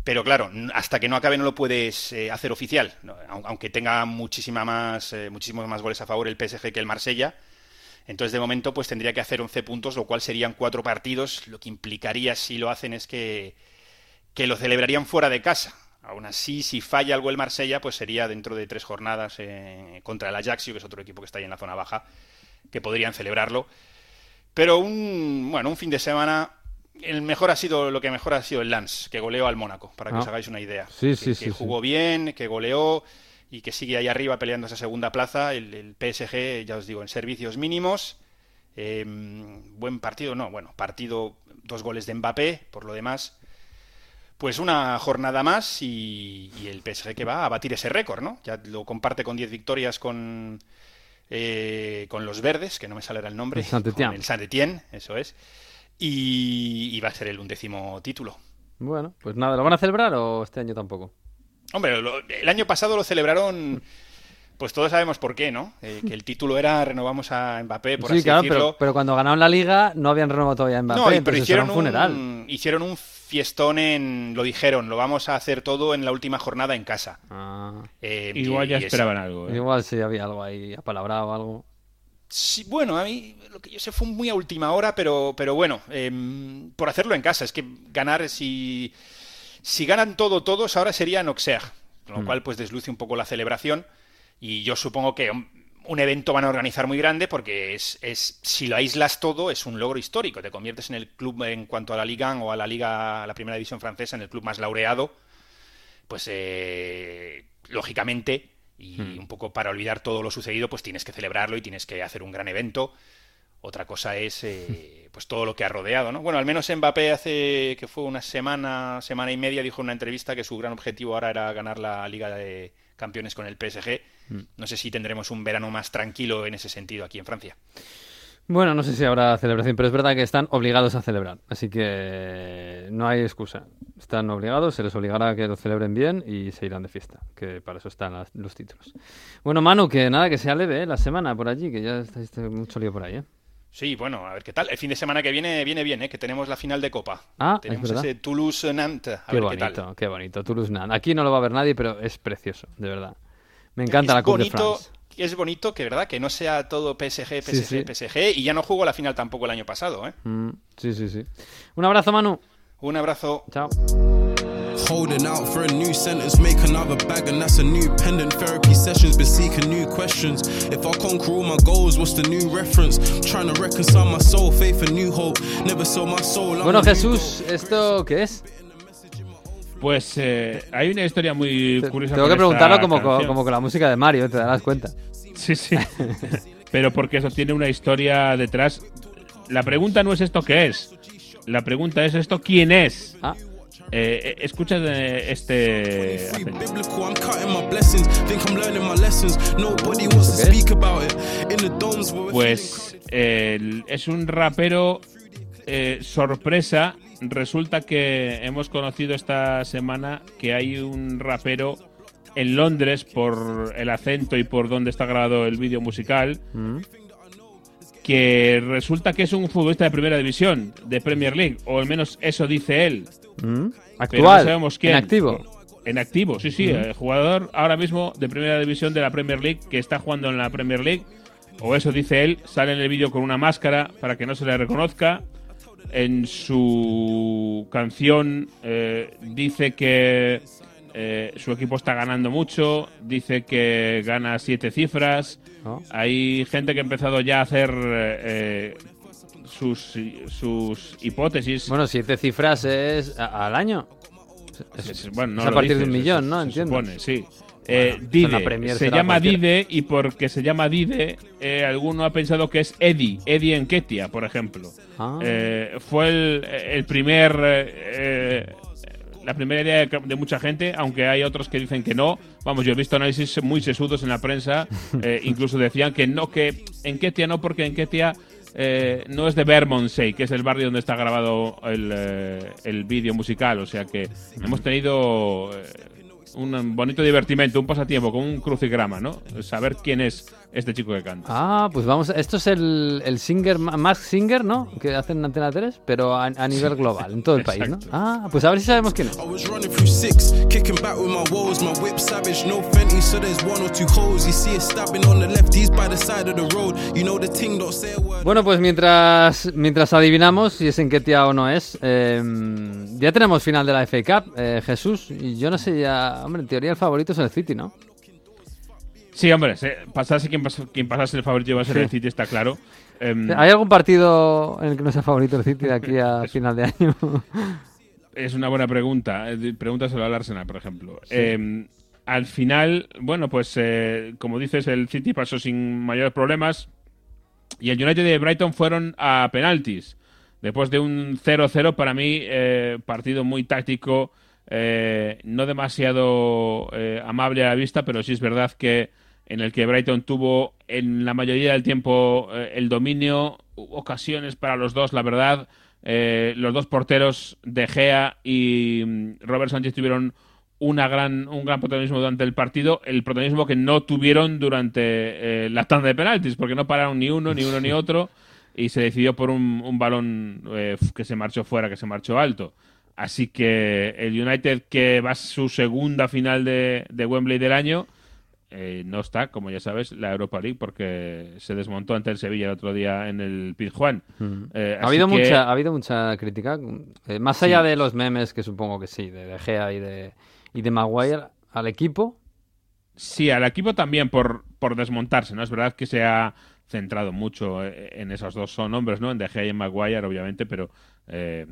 S7: pero claro, hasta que no acabe no lo puedes eh, hacer oficial, aunque tenga muchísima más, eh, muchísimos más goles a favor el PSG que el Marsella. Entonces, de momento, pues tendría que hacer 11 puntos, lo cual serían cuatro partidos. Lo que implicaría, si lo hacen, es que, que lo celebrarían fuera de casa. Aún así, si falla algo el Marsella, pues sería dentro de tres jornadas eh, contra el Ajaxio, que es otro equipo que está ahí en la zona baja, que podrían celebrarlo. Pero un, bueno, un fin de semana el mejor ha sido lo que mejor ha sido el Lance, que goleó al Mónaco, para que
S1: Ah.
S7: os hagáis una idea.
S1: Sí,
S7: que,
S1: sí,
S7: que
S1: sí,
S7: jugó bien, que goleó y que sigue ahí arriba peleando esa segunda plaza. El, el PSG, ya os digo, en servicios mínimos. Eh, buen partido, no, bueno, partido, dos goles de Mbappé, por lo demás. Pues una jornada más y, y el PSG que va a batir ese récord, ¿no? Ya lo comparte con 10 victorias con, eh, con los verdes, que no me sale el nombre.
S1: El Saint-Étienne.
S7: El Saint-Étienne, eso es. Y, y va a ser el undécimo título.
S1: Bueno, pues nada, ¿lo van a celebrar o este año tampoco?
S7: Hombre, lo- el año pasado lo celebraron, pues todos sabemos por qué, ¿no? Eh, que el título era renovamos a Mbappé, por
S1: sí,
S7: así
S1: claro,
S7: decirlo.
S1: pero, pero cuando ganaron la liga no habían renovado todavía a Mbappé,
S7: no, pero
S1: entonces
S7: hicieron
S1: era un funeral.
S7: un, hicieron un fiestón en, lo dijeron, lo vamos a hacer todo en la última jornada en casa.
S1: Ah,
S7: Eh,
S5: Igual
S7: y-
S5: ya
S7: y eso-
S5: esperaban algo. ¿eh?
S1: igual sí había algo ahí apalabrado o algo.
S7: Sí, bueno, a mí lo que yo sé fue muy a última hora, pero, pero bueno, em, por hacerlo en casa. Es que ganar, si, si ganan todo todos, ahora sería en Auxerre, con lo
S1: Mm.
S7: cual pues desluce un poco la celebración. Y yo supongo que un, un evento van a organizar muy grande porque es, es si lo aíslas todo es un logro histórico. Te conviertes en el club en cuanto a la Liga o a la Liga, a la primera división francesa, en el club más laureado. Pues eh, lógicamente y
S1: Hmm.
S7: un poco para olvidar todo lo sucedido, pues tienes que celebrarlo y tienes que hacer un gran evento. Otra cosa es eh, pues todo lo que ha rodeado, ¿no? Bueno, al menos Mbappé hace que fue una semana, semana y media dijo en una entrevista que su gran objetivo ahora era ganar la Liga de Campeones con el PSG.
S1: Hmm.
S7: No sé si tendremos un verano más tranquilo en ese sentido aquí en Francia.
S1: Bueno, no sé si habrá celebración, pero es verdad que están obligados a celebrar, así que no hay excusa. Están obligados, se les obligará a que lo celebren bien y se irán de fiesta, que para eso están las- los títulos. Bueno, Manu, que nada, que sea leve ¿eh? la semana por allí, que ya estáis mucho lío por ahí, ¿eh?
S7: Sí, bueno, a ver qué tal. El fin de semana que viene viene bien, ¿eh? Que tenemos la final de Copa.
S1: Ah,
S7: tenemos ese Toulouse-Nantes.
S1: Qué
S7: ver
S1: bonito,
S7: qué tal.
S1: qué bonito. Toulouse Nantes. Aquí no lo va a ver nadie, pero es precioso, de verdad. Me encanta
S7: es
S1: la Coupe de France.
S7: Es bonito que, ¿verdad? Que no sea todo PSG, PSG,
S1: Sí, sí.
S7: PSG. Y ya no jugó la final tampoco el año pasado, ¿eh?
S1: Mm, sí, sí, sí. Un abrazo, Manu.
S7: Un abrazo.
S1: Chao.
S10: Holding out for a new sentence, make another bag, and that's a new pendant. Therapy sessions, been seeking new questions. If I conquer all my goals, what's the new reference? Trying to reconcile my soul, faith, and new hope. Never sold my soul. I'm
S1: Bueno, Jesús, ¿esto qué es?
S5: Pues eh, hay una historia muy curiosa.
S1: Tengo que preguntarlo como, como con la música de Mario, te darás cuenta.
S5: Sí, sí. Pero porque eso tiene una historia detrás. La pregunta no es esto qué es. La pregunta es esto quién es.
S1: Ah.
S5: Eh, eh, escucha de este. Pues eh, es un rapero eh, sorpresa. Resulta que hemos conocido esta semana que hay un rapero en Londres por el acento y por donde está grabado el vídeo musical.
S1: Mm.
S5: Que resulta que es un futbolista de primera división, de Premier League, o al menos eso dice él.
S1: Mm.
S5: Pero
S1: Actual,
S5: no sabemos quién.
S1: en activo.
S5: En activo, sí, sí.
S1: Ujú.
S5: eh, jugador ahora mismo de primera división de la Premier League que está jugando en la Premier League. O eso dice él. Sale en el vídeo con una máscara para que no se le reconozca. En su canción eh, dice que eh, su equipo está ganando mucho. Dice que gana siete cifras. Hay gente que ha empezado ya a hacer eh, sus, sus hipótesis.
S1: Bueno, siete cifras es a- al año. Es,
S5: Es- bueno, no
S1: es a partir de un millón,
S5: se-
S1: ¿no?
S5: se
S1: Entiendo.
S5: supone, sí. Eh,
S1: Bueno,
S5: Dide.
S1: en
S5: Se llama. Dide y porque se llama Dide, eh, alguno ha pensado que es Eddie, Eddie Enketia, por ejemplo.
S1: Ah.
S5: Eh, fue el, el primer. La primera idea de, de mucha gente, aunque hay otros que dicen que no. Vamos, yo he visto análisis muy sesudos en la prensa. (laughs) eh, incluso decían que no, que Enketia no, porque Enketia eh, no es de Bermondsey, que es el barrio donde está grabado el, eh, el vídeo musical. O sea que hemos tenido eh, un bonito divertimento, un pasatiempo con un crucigrama, ¿no? Saber quién es este chico que canta.
S1: Ah, pues vamos, esto es el, el Singer, Mask Singer, ¿no? Que hacen en Antena 3, pero a, a nivel global, en todo el país, ¿no? Ah, pues a ver si sabemos quién es.
S10: I was running through six, kicking back with my woes. My whip savage, no Fenty, so there's one or two holes. You see it stabbing on the left, he's by the side of the road. You know the ting don't say a word.
S1: Bueno, pues mientras, mientras adivinamos si es Enquetia o no es, eh, ya tenemos final de la FA Cup, eh, Jesús. Y yo no sé ya, hombre, en teoría el favorito es el City, ¿no?
S5: Sí, hombre, se- pasase quien, pas- quien pasase el favorito iba a ser
S1: Sí.
S5: el City, está claro. Em,
S1: ¿Hay algún partido en el que no sea favorito el City de aquí a (laughs) final de año? (laughs)
S5: Es una buena pregunta. Eh, Pregúntaselo al Arsenal, por ejemplo. Eh, al final, bueno, pues eh, como dices, el City pasó sin mayores problemas y el United y el Brighton fueron a penaltis. Después de un 0-0, para mí, eh, partido muy táctico, eh, no demasiado amable a la vista, pero sí es verdad que en el que Brighton tuvo en la mayoría del tiempo eh, el dominio, hubo ocasiones para los dos, la verdad. Eh, los dos porteros, De Gea y mm, Robert Sánchez, tuvieron una gran, un gran protagonismo durante el partido, el protagonismo que no tuvieron durante eh, la tanda de penaltis, porque no pararon ni uno, ni uno, ni (laughs) otro, y se decidió por un, un balón eh, que se marchó fuera, que se marchó alto. Así que el United, que va a su segunda final de, de Wembley del año, eh, no está, como ya sabes, la Europa League, porque se desmontó ante el Sevilla el otro día en el Pizjuán. Eh,
S1: ha, habido
S5: que-
S1: mucha, ha habido mucha crítica, eh, más allá de los memes, que supongo que sí, de De Gea y de, y de Maguire, al equipo.
S5: Sí, al equipo también por, por desmontarse, ¿no? Es verdad que se ha centrado mucho eh, en esos dos son hombres, ¿no? En De Gea y en Maguire, obviamente, pero eh,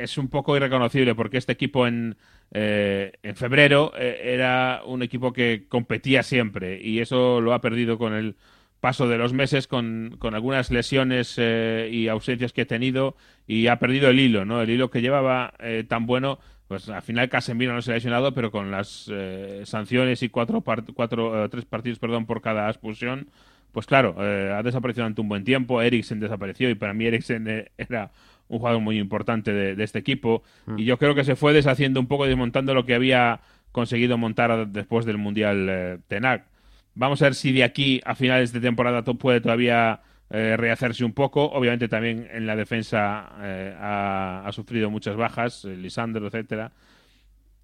S5: es un poco irreconocible porque este equipo en, eh, en febrero eh, era un equipo que competía siempre y eso lo ha perdido con el paso de los meses, con, con algunas lesiones eh, y ausencias que ha tenido y ha perdido el hilo, ¿no? El hilo que llevaba eh, tan bueno, pues al final Casemiro no se ha lesionado, pero con las eh, sanciones y cuatro, par- cuatro tres partidos perdón, por cada expulsión, pues claro, ha desaparecido durante un buen tiempo, Eriksen desapareció y para mí Eriksen era un jugador muy importante de, de este equipo y yo creo que se fue deshaciendo un poco, desmontando lo que había conseguido montar después del Mundial eh, Tenac. Vamos a ver si de aquí a finales de temporada to- puede todavía eh, rehacerse un poco. Obviamente también en la defensa eh, ha, ha sufrido muchas bajas, Lisandro, etcétera.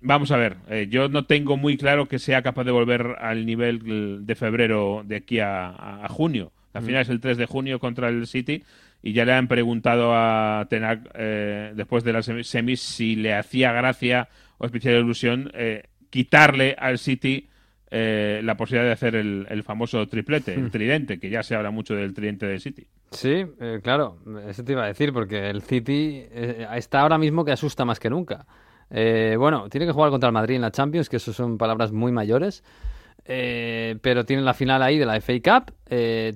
S5: Vamos a ver, yo no tengo muy claro que sea capaz de volver al nivel de febrero de aquí a, a- a junio. La
S1: Mm.
S5: final es el 3 de junio contra el City y ya le han preguntado a Tenac eh, después de las semi- semis si le hacía gracia o especial ilusión eh, quitarle al City eh, la posibilidad de hacer el, el famoso triplete, el
S1: Mm.
S5: tridente, que ya se habla mucho del tridente del City.
S1: Sí, claro, eso te iba a decir, porque el City está ahora mismo que asusta más que nunca. Bueno, tiene que jugar contra el Madrid en la Champions, que eso son palabras muy mayores. Pero tiene la final ahí de la FA Cup.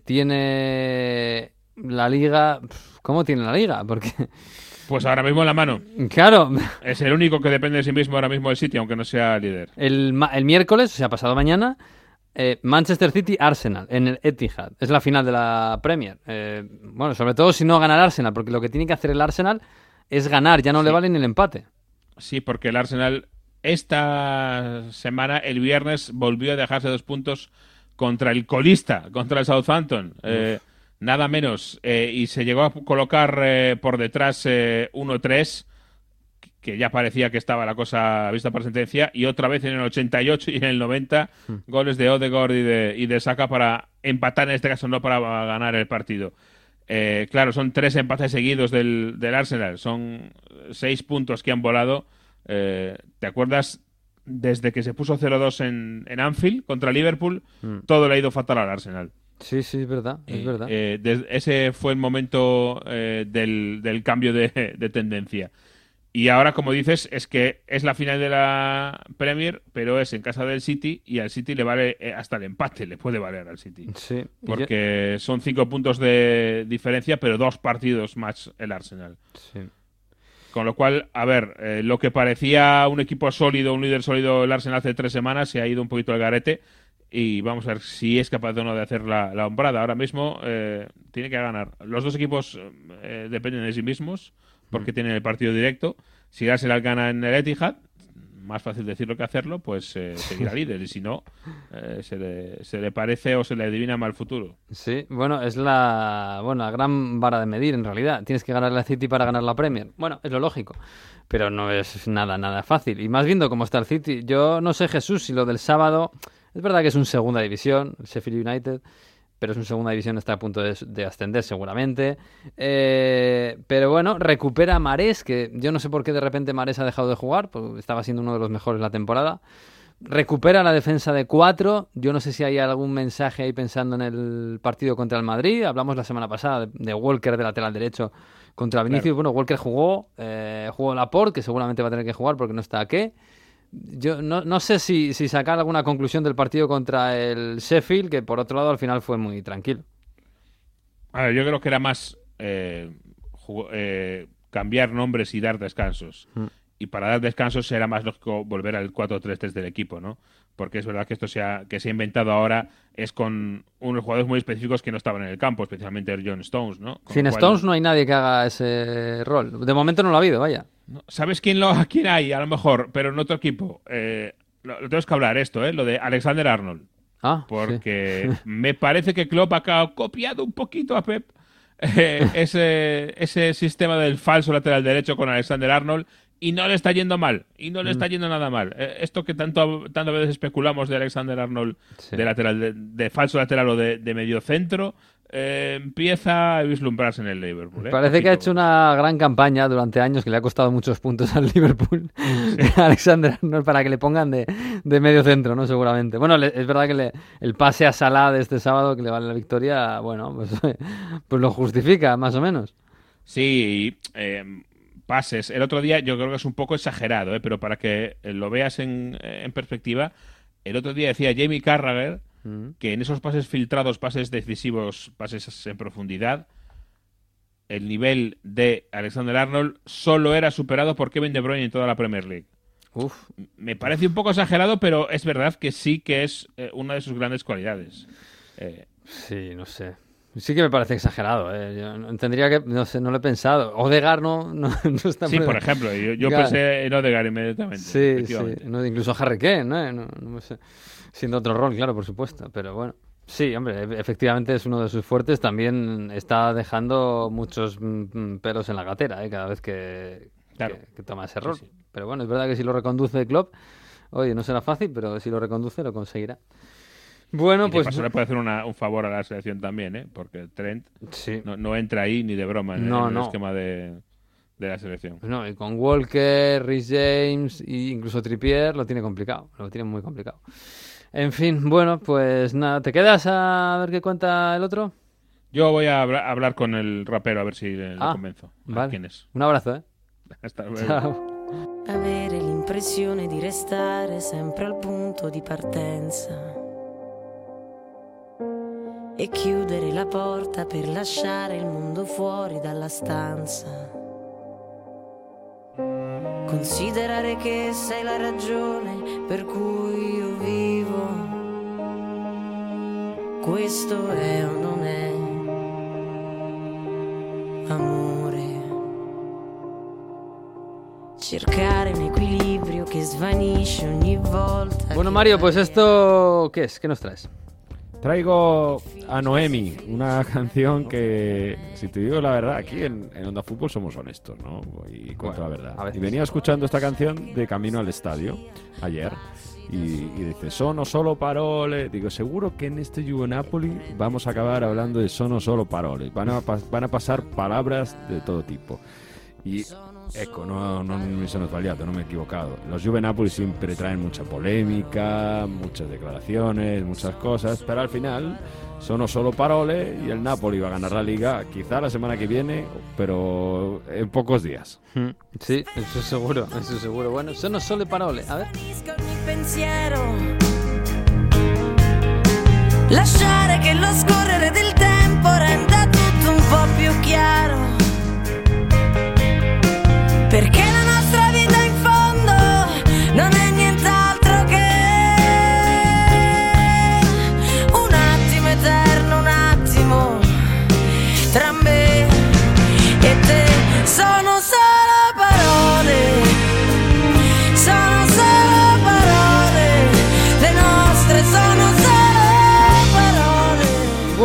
S1: tiene la liga. ¿Cómo tiene la liga? Porque, (laughs)
S5: Pues ahora mismo en la mano.
S1: claro,
S5: Es el único que depende de sí mismo ahora mismo del City, aunque no sea líder.
S1: el, el miércoles, o sea, pasado mañana, eh, Manchester City Arsenal en el Etihad. Es la final de la Premier. Eh, bueno, sobre todo si no gana el Arsenal, porque lo que tiene que hacer el Arsenal es ganar, ya no le
S5: Sí.
S1: vale ni el empate.
S5: Sí, porque el Arsenal esta semana, el viernes, volvió a dejarse dos puntos contra el colista, contra el Southampton. Eh, nada menos. Eh, y se llegó a colocar eh, por detrás eh, 1-3, que ya parecía que estaba la cosa vista por sentencia. Y otra vez en el 88 y en el 90, goles de Odegaard y de, y de Saka para empatar, en este caso no para ganar el partido. Eh, claro, son tres empates seguidos del, del Arsenal. Son seis puntos que han volado. Eh, ¿Te acuerdas? Desde que se puso 0-2 en, en Anfield contra Liverpool,
S1: Mm.
S5: todo le ha ido fatal al Arsenal.
S1: Sí, sí, es verdad, es
S5: Eh,
S1: verdad.
S5: eh, ese fue el momento eh, del, del cambio de, de tendencia. Y ahora, como dices, es que es la final de la Premier, pero es en casa del City y al City le vale eh, hasta el empate, le puede valer al City.
S1: Sí, yo-
S5: Porque son cinco puntos de diferencia, pero dos partidos más el Arsenal.
S1: sí.
S5: Con lo cual, a ver, eh, lo que parecía un equipo sólido, un líder sólido el Arsenal hace tres semanas, se ha ido un poquito al garete. Y vamos a ver si es capaz o no de hacer la, la hombrada. Ahora mismo eh, tiene que ganar. Los dos equipos eh, dependen de sí mismos porque tienen el partido directo. Si Arsenal gana en el Etihad, más fácil decirlo que hacerlo, pues eh, (laughs) seguirá líder. Y si no, eh, se, le, se le parece o se le adivina mal futuro.
S1: Sí, bueno, es la, bueno, la gran vara de medir en realidad. Tienes que ganar la City para ganar la Premier. Bueno, es lo lógico, pero no es nada, nada fácil. Y más viendo cómo está el City, yo no sé Jesús si lo del sábado, es verdad que es un segunda división, el Sheffield United, pero es un segunda división, está a punto de, de ascender seguramente. Eh, pero bueno, recupera a Marés, que yo no sé por qué de repente Marés ha dejado de jugar, porque estaba siendo uno de los mejores la temporada. Recupera la defensa de cuatro. Yo no sé si hay algún mensaje ahí pensando en el partido contra el Madrid. Hablamos la semana pasada de, de Walker de lateral derecho contra Vinicius.
S5: Claro.
S1: Bueno, Walker jugó, eh, jugó Laporte, que seguramente va a tener que jugar porque no está aquí. Yo no, no sé si, si sacar alguna conclusión del partido contra el Sheffield, que por otro lado al final fue muy tranquilo.
S5: A ver, yo creo que era más eh, eh, cambiar nombres y dar descansos.
S1: Mm.
S5: Y para dar descansos era más lógico volver al 4-3-3 del equipo, ¿no? Porque es verdad que esto se ha, que se ha inventado ahora es con unos jugadores muy específicos que no estaban en el campo, especialmente el John Stones, ¿no? Con
S1: Sin
S5: cual-
S1: Stones no hay nadie que haga ese rol. De momento no lo ha habido, vaya.
S5: No, ¿Sabes quién, lo, (laughs) quién hay? A lo mejor, pero en otro equipo. Eh, lo, lo tenemos que hablar esto, ¿eh? Lo de Alexander Arnold.
S1: Ah,
S5: Porque me parece que Klopp ha copiado un poquito a Pep (laughs) eh, ese, ese sistema del falso lateral derecho con Alexander Arnold y no le está yendo mal. Y no le está yendo nada mal. Eh, esto que tanto tantas veces especulamos de Alexander Arnold
S1: Sí.
S5: de lateral de, de falso lateral o de, de medio centro eh, empieza a vislumbrarse en el Liverpool. ¿eh?
S1: Parece que ha hecho una gran campaña durante años que le ha costado muchos puntos al Liverpool. (laughs) Alexander Arnold para que le pongan de, de medio centro, ¿no? Seguramente. Bueno, le- es verdad que le- el pase a Salah de este sábado que le vale la victoria, bueno, pues, (laughs) pues lo justifica, más o menos.
S5: Sí, eh, pases. El otro día yo creo que es un poco exagerado, ¿eh? pero para que lo veas en, en perspectiva, el otro día decía Jamie Carragher
S1: Mm.
S5: que en esos pases filtrados, pases decisivos, pases en profundidad, el nivel de Alexander Arnold solo era superado por Kevin De Bruyne en toda la Premier League.
S1: Uf,
S5: Me parece un poco exagerado, pero es verdad que sí que es eh, una de sus grandes cualidades. Eh,
S1: sí, no sé. Sí que me parece exagerado, ¿eh? Yo no- tendría que, no sé, no lo he pensado. Odegar no, (laughs) no, no está
S5: sí, por ejemplo, yo, pensé en Odegaard inmediatamente.
S1: Sí, sí. No, incluso Harry Kane, ¿no? No- no sé. Siendo otro rol, claro, por supuesto. Pero bueno. Sí, hombre, e- efectivamente es uno de sus fuertes. También está dejando muchos mm, mm, pelos en la gatera, ¿eh? Cada vez que,
S5: Claro.
S1: que, que toma ese rol.
S5: sí.
S1: Pero bueno, es verdad que si lo reconduce Klopp, oye, no será fácil, pero si lo reconduce lo conseguirá. Bueno,
S5: Y
S1: pues...
S5: paso le puede hacer una- un favor a la selección también, ¿eh? Porque Trent
S1: Sí.
S5: no, no entra ahí ni de broma en,
S1: No,
S5: en el esquema de, de la selección.
S1: No, y con Walker, Rhys James e incluso Trippier lo tiene complicado, lo tiene muy complicado. En fin, bueno, pues nada, ¿te quedas a ver qué cuenta el otro?
S5: Yo voy a habla- hablar con el rapero a ver si le,
S1: Ah,
S5: convenzo.
S1: Vale.
S5: ¿Quién es?
S1: Un abrazo, ¿eh? (laughs)
S5: Hasta luego.
S1: Ciao.
S11: Avere l'impressione di restare sempre al punto di partenza e chiudere la porta per lasciare il mondo fuori dalla stanza. Considerare che sei la ragione per cui io vivo. Questo è o non è amore. Cercare un equilibrio che svanisce ogni volta.
S1: Bueno, Mario, pues esto, ¿qué es? ¿Qué nos traes?
S6: Traigo a Noemi, una (laughs) canción que, si te digo la verdad, aquí en, en Onda Fútbol somos honestos, ¿no? Y cuento
S1: Bueno,
S6: la verdad. Y venía escuchando esta canción de camino al estadio ayer y, y dice, sono solo parole. Digo, seguro que en este Juve Napoli vamos a acabar hablando de sono solo parole. Van a, van a pasar palabras de todo tipo. Y ecco, no, non mi sono sbagliato, no me he equivocado. Los Juve Napoli siempre traen mucha polémica, muchas declaraciones, muchas cosas, pero al final sono solo parole y el Napoli va a ganar la liga quizá la semana que viene, pero en pocos días.
S1: Mm, Sí, eso seguro, eso seguro. Bueno, sono solo parole. A ver.
S11: Lasciare che lo scorrere del tempo renda tutto un po' più chiaro.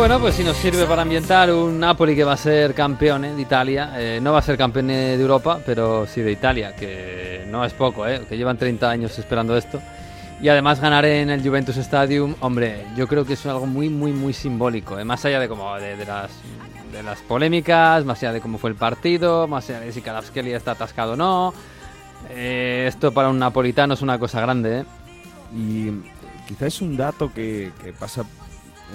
S1: Bueno, pues si nos sirve para ambientar un Napoli que va a ser campeón ¿eh? de Italia. Eh, no va a ser campeón de Europa, pero sí de Italia, que no es poco, ¿eh? que llevan 30 años esperando esto. Y además ganar en el Juventus Stadium, hombre, yo creo que es algo muy, muy, muy simbólico. ¿eh? Más allá de, como de, de las, de las polémicas, más allá de cómo fue el partido, más allá de si Kvaratskhelia está atascado o no. Eh, esto para un napolitano es una cosa grande. ¿eh?
S6: Y quizás es un dato que, que pasa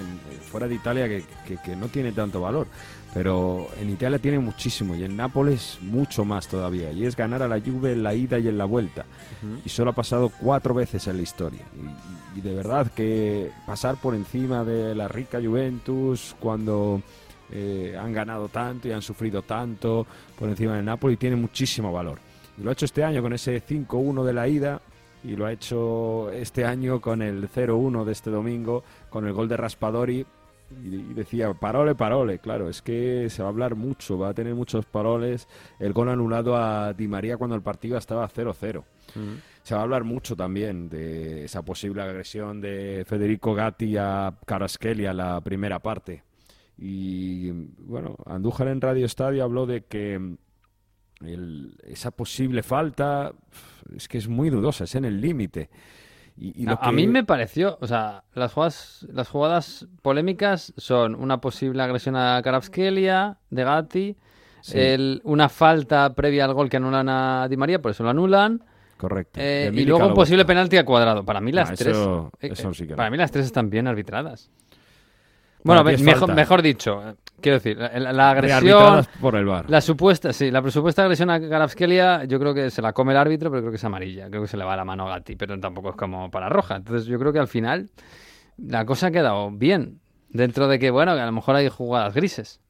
S6: en- fuera de Italia que, que- que no tiene tanto valor, pero en Italia tiene muchísimo y en Nápoles mucho más todavía, y es ganar a la Juve en la ida y en la vuelta. Y solo ha pasado cuatro veces en la historia. Y, y de verdad que pasar por encima de la rica Juventus cuando eh, han ganado tanto y han sufrido tanto por encima del Napoli tiene muchísimo valor. Y lo ha hecho este año con ese 5-1 de la ida y lo ha hecho este año con el 0-1 de este domingo, con el gol de Raspadori. Y, decía, parole, parole, claro, es que se va a hablar mucho, va a tener muchos paroles. El gol anulado a Di María cuando el partido estaba 0-0. Se va a hablar mucho también de esa posible agresión de Federico Gatti a Kvaratskhelia en la primera parte. Y bueno, Andújar en Radio Estadio habló de que el- esa posible falta es que es muy dudosa, es en el límite. Y,
S1: A, mí me pareció, o sea, las jugadas, las jugadas polémicas son una posible agresión a Kvaratskhelia de Gatti,
S6: Sí.
S1: el- una falta previa al gol que anulan a Di María, por eso lo anulan.
S6: Correcto.
S1: eh, y luego un posible penalti a cuadrado. Para mí las
S6: No,
S1: tres.
S6: eso-
S1: eh,
S6: eso sí que no.
S1: para mí las tres están bien arbitradas. Bueno, mejor, dicho, quiero decir, la, agresión.
S6: Por el VAR.
S1: La supuesta, sí, la supuesta agresión a Kvaratskhelia, yo creo que se la come el árbitro, pero creo que es amarilla. Creo que se le va la mano a Gatti, pero tampoco es como para roja. Entonces, yo creo que al final la cosa ha quedado bien. Dentro de que, bueno, que a lo mejor hay jugadas grises.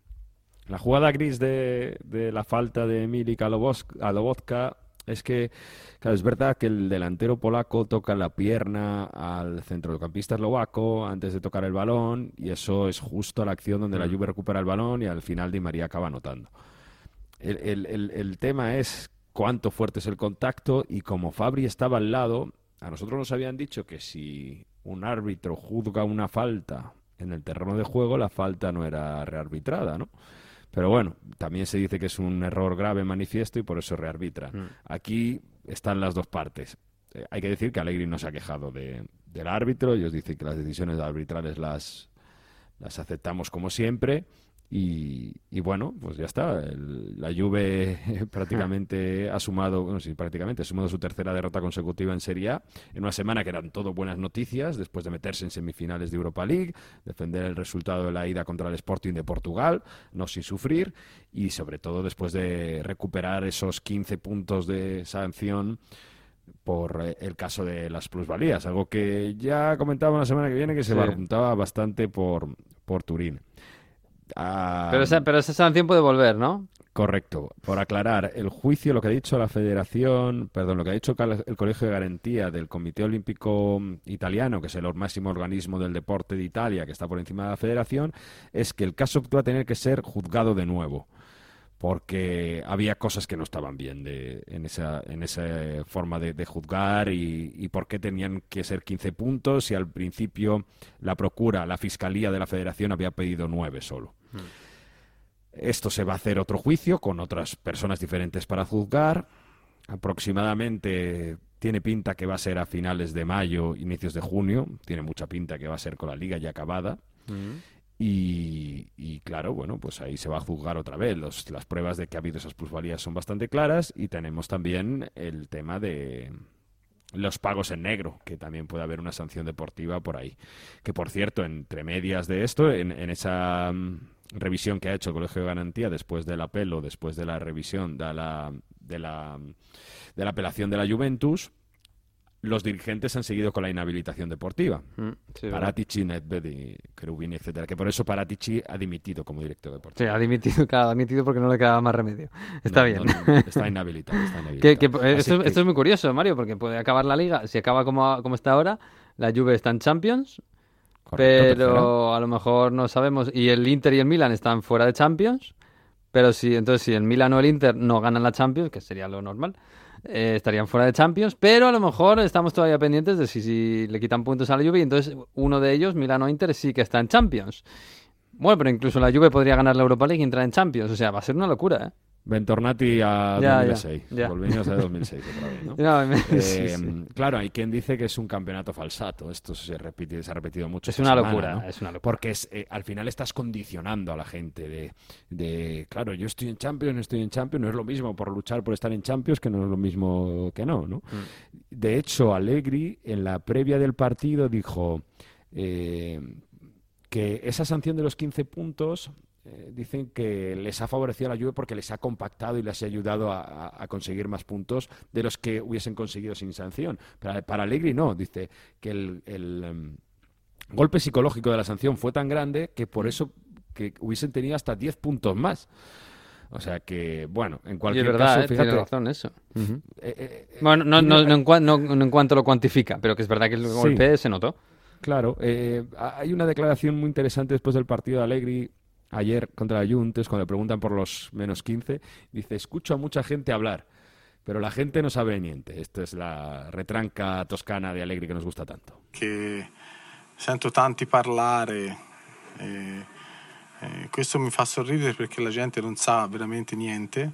S6: La jugada gris de, de la falta de Milik a a Lobotka es que, claro, es verdad que el delantero polaco toca la pierna al centrocampista eslovaco antes de tocar el balón y eso es justo la acción donde la
S1: Mm.
S6: Juve recupera el balón y al final Di María acaba anotando. El, el- el- el tema es cuánto fuerte es el contacto y como Fabri estaba al lado, a nosotros nos habían dicho que si un árbitro juzga una falta en el terreno de juego, la falta no era rearbitrada, ¿no? Pero bueno, también se dice que es un error grave manifiesto y por eso rearbitran.
S1: Mm.
S6: Aquí están las dos partes. Eh, hay que decir que Allegri no se ha quejado de- del árbitro, ellos dicen que las decisiones arbitrales las, las aceptamos como siempre. Y, y bueno, pues ya está. El- la Juve (laughs) prácticamente ha sumado, bueno, sí, prácticamente ha sumado su tercera derrota consecutiva en Serie A en una semana que eran todo buenas noticias después de meterse en semifinales de Europa League, defender el resultado de la ida contra el Sporting de Portugal, no sin sufrir y sobre todo después de recuperar esos 15 puntos de sanción por eh, el caso de las plusvalías, algo que ya comentaba la semana que viene que se
S1: Sí.
S6: bastante por, por Turín. Ah,
S1: Pero esa, pero esa sanción puede volver, ¿no?
S6: Correcto. Por aclarar, el juicio, lo que ha dicho la Federación, perdón, lo que ha dicho el Colegio de Garantía del Comité Olímpico Italiano, que es el máximo organismo del deporte de Italia, que está por encima de la Federación, es que el caso va a tener que ser juzgado de nuevo. Porque había cosas que no estaban bien de, en, esa, en esa forma de, de juzgar y, y por qué tenían que ser 15 puntos si al principio la Procura, la Fiscalía de la Federación había pedido 9 solo. Esto se va a hacer otro juicio con otras personas diferentes para juzgar. Aproximadamente tiene pinta que va a ser a finales de mayo, inicios de junio. Tiene mucha pinta que va a ser con la liga ya acabada. Y, y claro, bueno, pues ahí se va a juzgar otra vez. Las pruebas de que ha habido esas plusvalías son bastante claras y tenemos también el tema de los pagos en negro, que también puede haber una sanción deportiva por ahí. Que por cierto, entre medias de esto, en, en esa mm, revisión que ha hecho el Colegio de Garantía después del apelo, después de la revisión de de la, de la apelación de la Juventus, los dirigentes han seguido con la inhabilitación deportiva.
S1: Mm, sí,
S6: Paratici, Nedved y Cherubini, etcétera. Que por eso Paratici ha dimitido como director deportivo.
S1: Sí, ha dimitido, claro, ha dimitido porque no le quedaba más remedio. Está
S6: No,
S1: bien.
S6: no, no, está inhabilitado, está (laughs)
S1: Que- que,
S6: inhabilitado. Así
S1: esto,
S6: que-
S1: esto es muy curioso, Mario, porque puede acabar la liga. Si acaba como, como está ahora, la Juve está en Champions,
S6: Correcto,
S1: pero a lo mejor no sabemos. Y el Inter y el Milan están fuera de Champions. Pero si, entonces, si el Milan o el Inter no ganan la Champions, que sería lo normal, eh, estarían fuera de Champions. Pero a lo mejor estamos todavía pendientes de si, si le quitan puntos a la Juve. Y entonces uno de ellos, Milan o Inter, sí que está en Champions. Bueno, pero incluso la Juve podría ganar la Europa League y entrar en Champions. O sea, va a ser una locura, ¿eh?
S6: Bentornati a
S1: Ya,
S6: 2006.
S1: ya, ya.
S6: Volvimos a (laughs) 2006 otra vez, ¿no?
S1: Ya, me-
S6: Eh,
S1: sí, sí.
S6: Claro, hay quien dice que es un campeonato falsato. Esto se, repite, se ha repetido mucho.
S1: Es
S6: esta
S1: una
S6: semana,
S1: locura,
S6: ¿no?
S1: es una locura.
S6: Porque es, eh, al final estás condicionando a la gente de, de, claro, yo estoy en Champions, estoy en Champions, no es lo mismo por luchar por estar en Champions que no es lo mismo que no, ¿no?
S1: Mm.
S6: De hecho, Allegri en la previa del partido dijo eh, que esa sanción de los 15 puntos eh, dicen que les ha favorecido a la Juve porque les ha compactado y les ha ayudado a, conseguir más puntos de los que hubiesen conseguido sin sanción. Para, para Allegri no, dice que el, el, em, golpe psicológico de la sanción fue tan grande que por eso que hubiesen tenido hasta 10 puntos más. O sea que, bueno, en
S1: Y
S6: cualquier
S1: es verdad,
S6: caso,
S1: ¿eh?
S6: fíjate,
S1: tiene razón eso.
S6: eh, eh,
S1: Bueno, no,
S6: tiene-
S1: no, no en no- en cuanto lo cuantifica, pero que es verdad que el
S6: Sí.
S1: golpe se notó.
S6: Claro, eh, ha- hay una declaración muy interesante después del partido de Allegri ayer contra la Juntes, cuando le preguntan por los menos 15, dice, escucho a mucha gente hablar, pero la gente no sabe niente. Esta es la retranca toscana de Allegri que nos gusta tanto.
S12: che sento tanti parlare e, e questo mi fa sorridere perché la gente non sa veramente niente,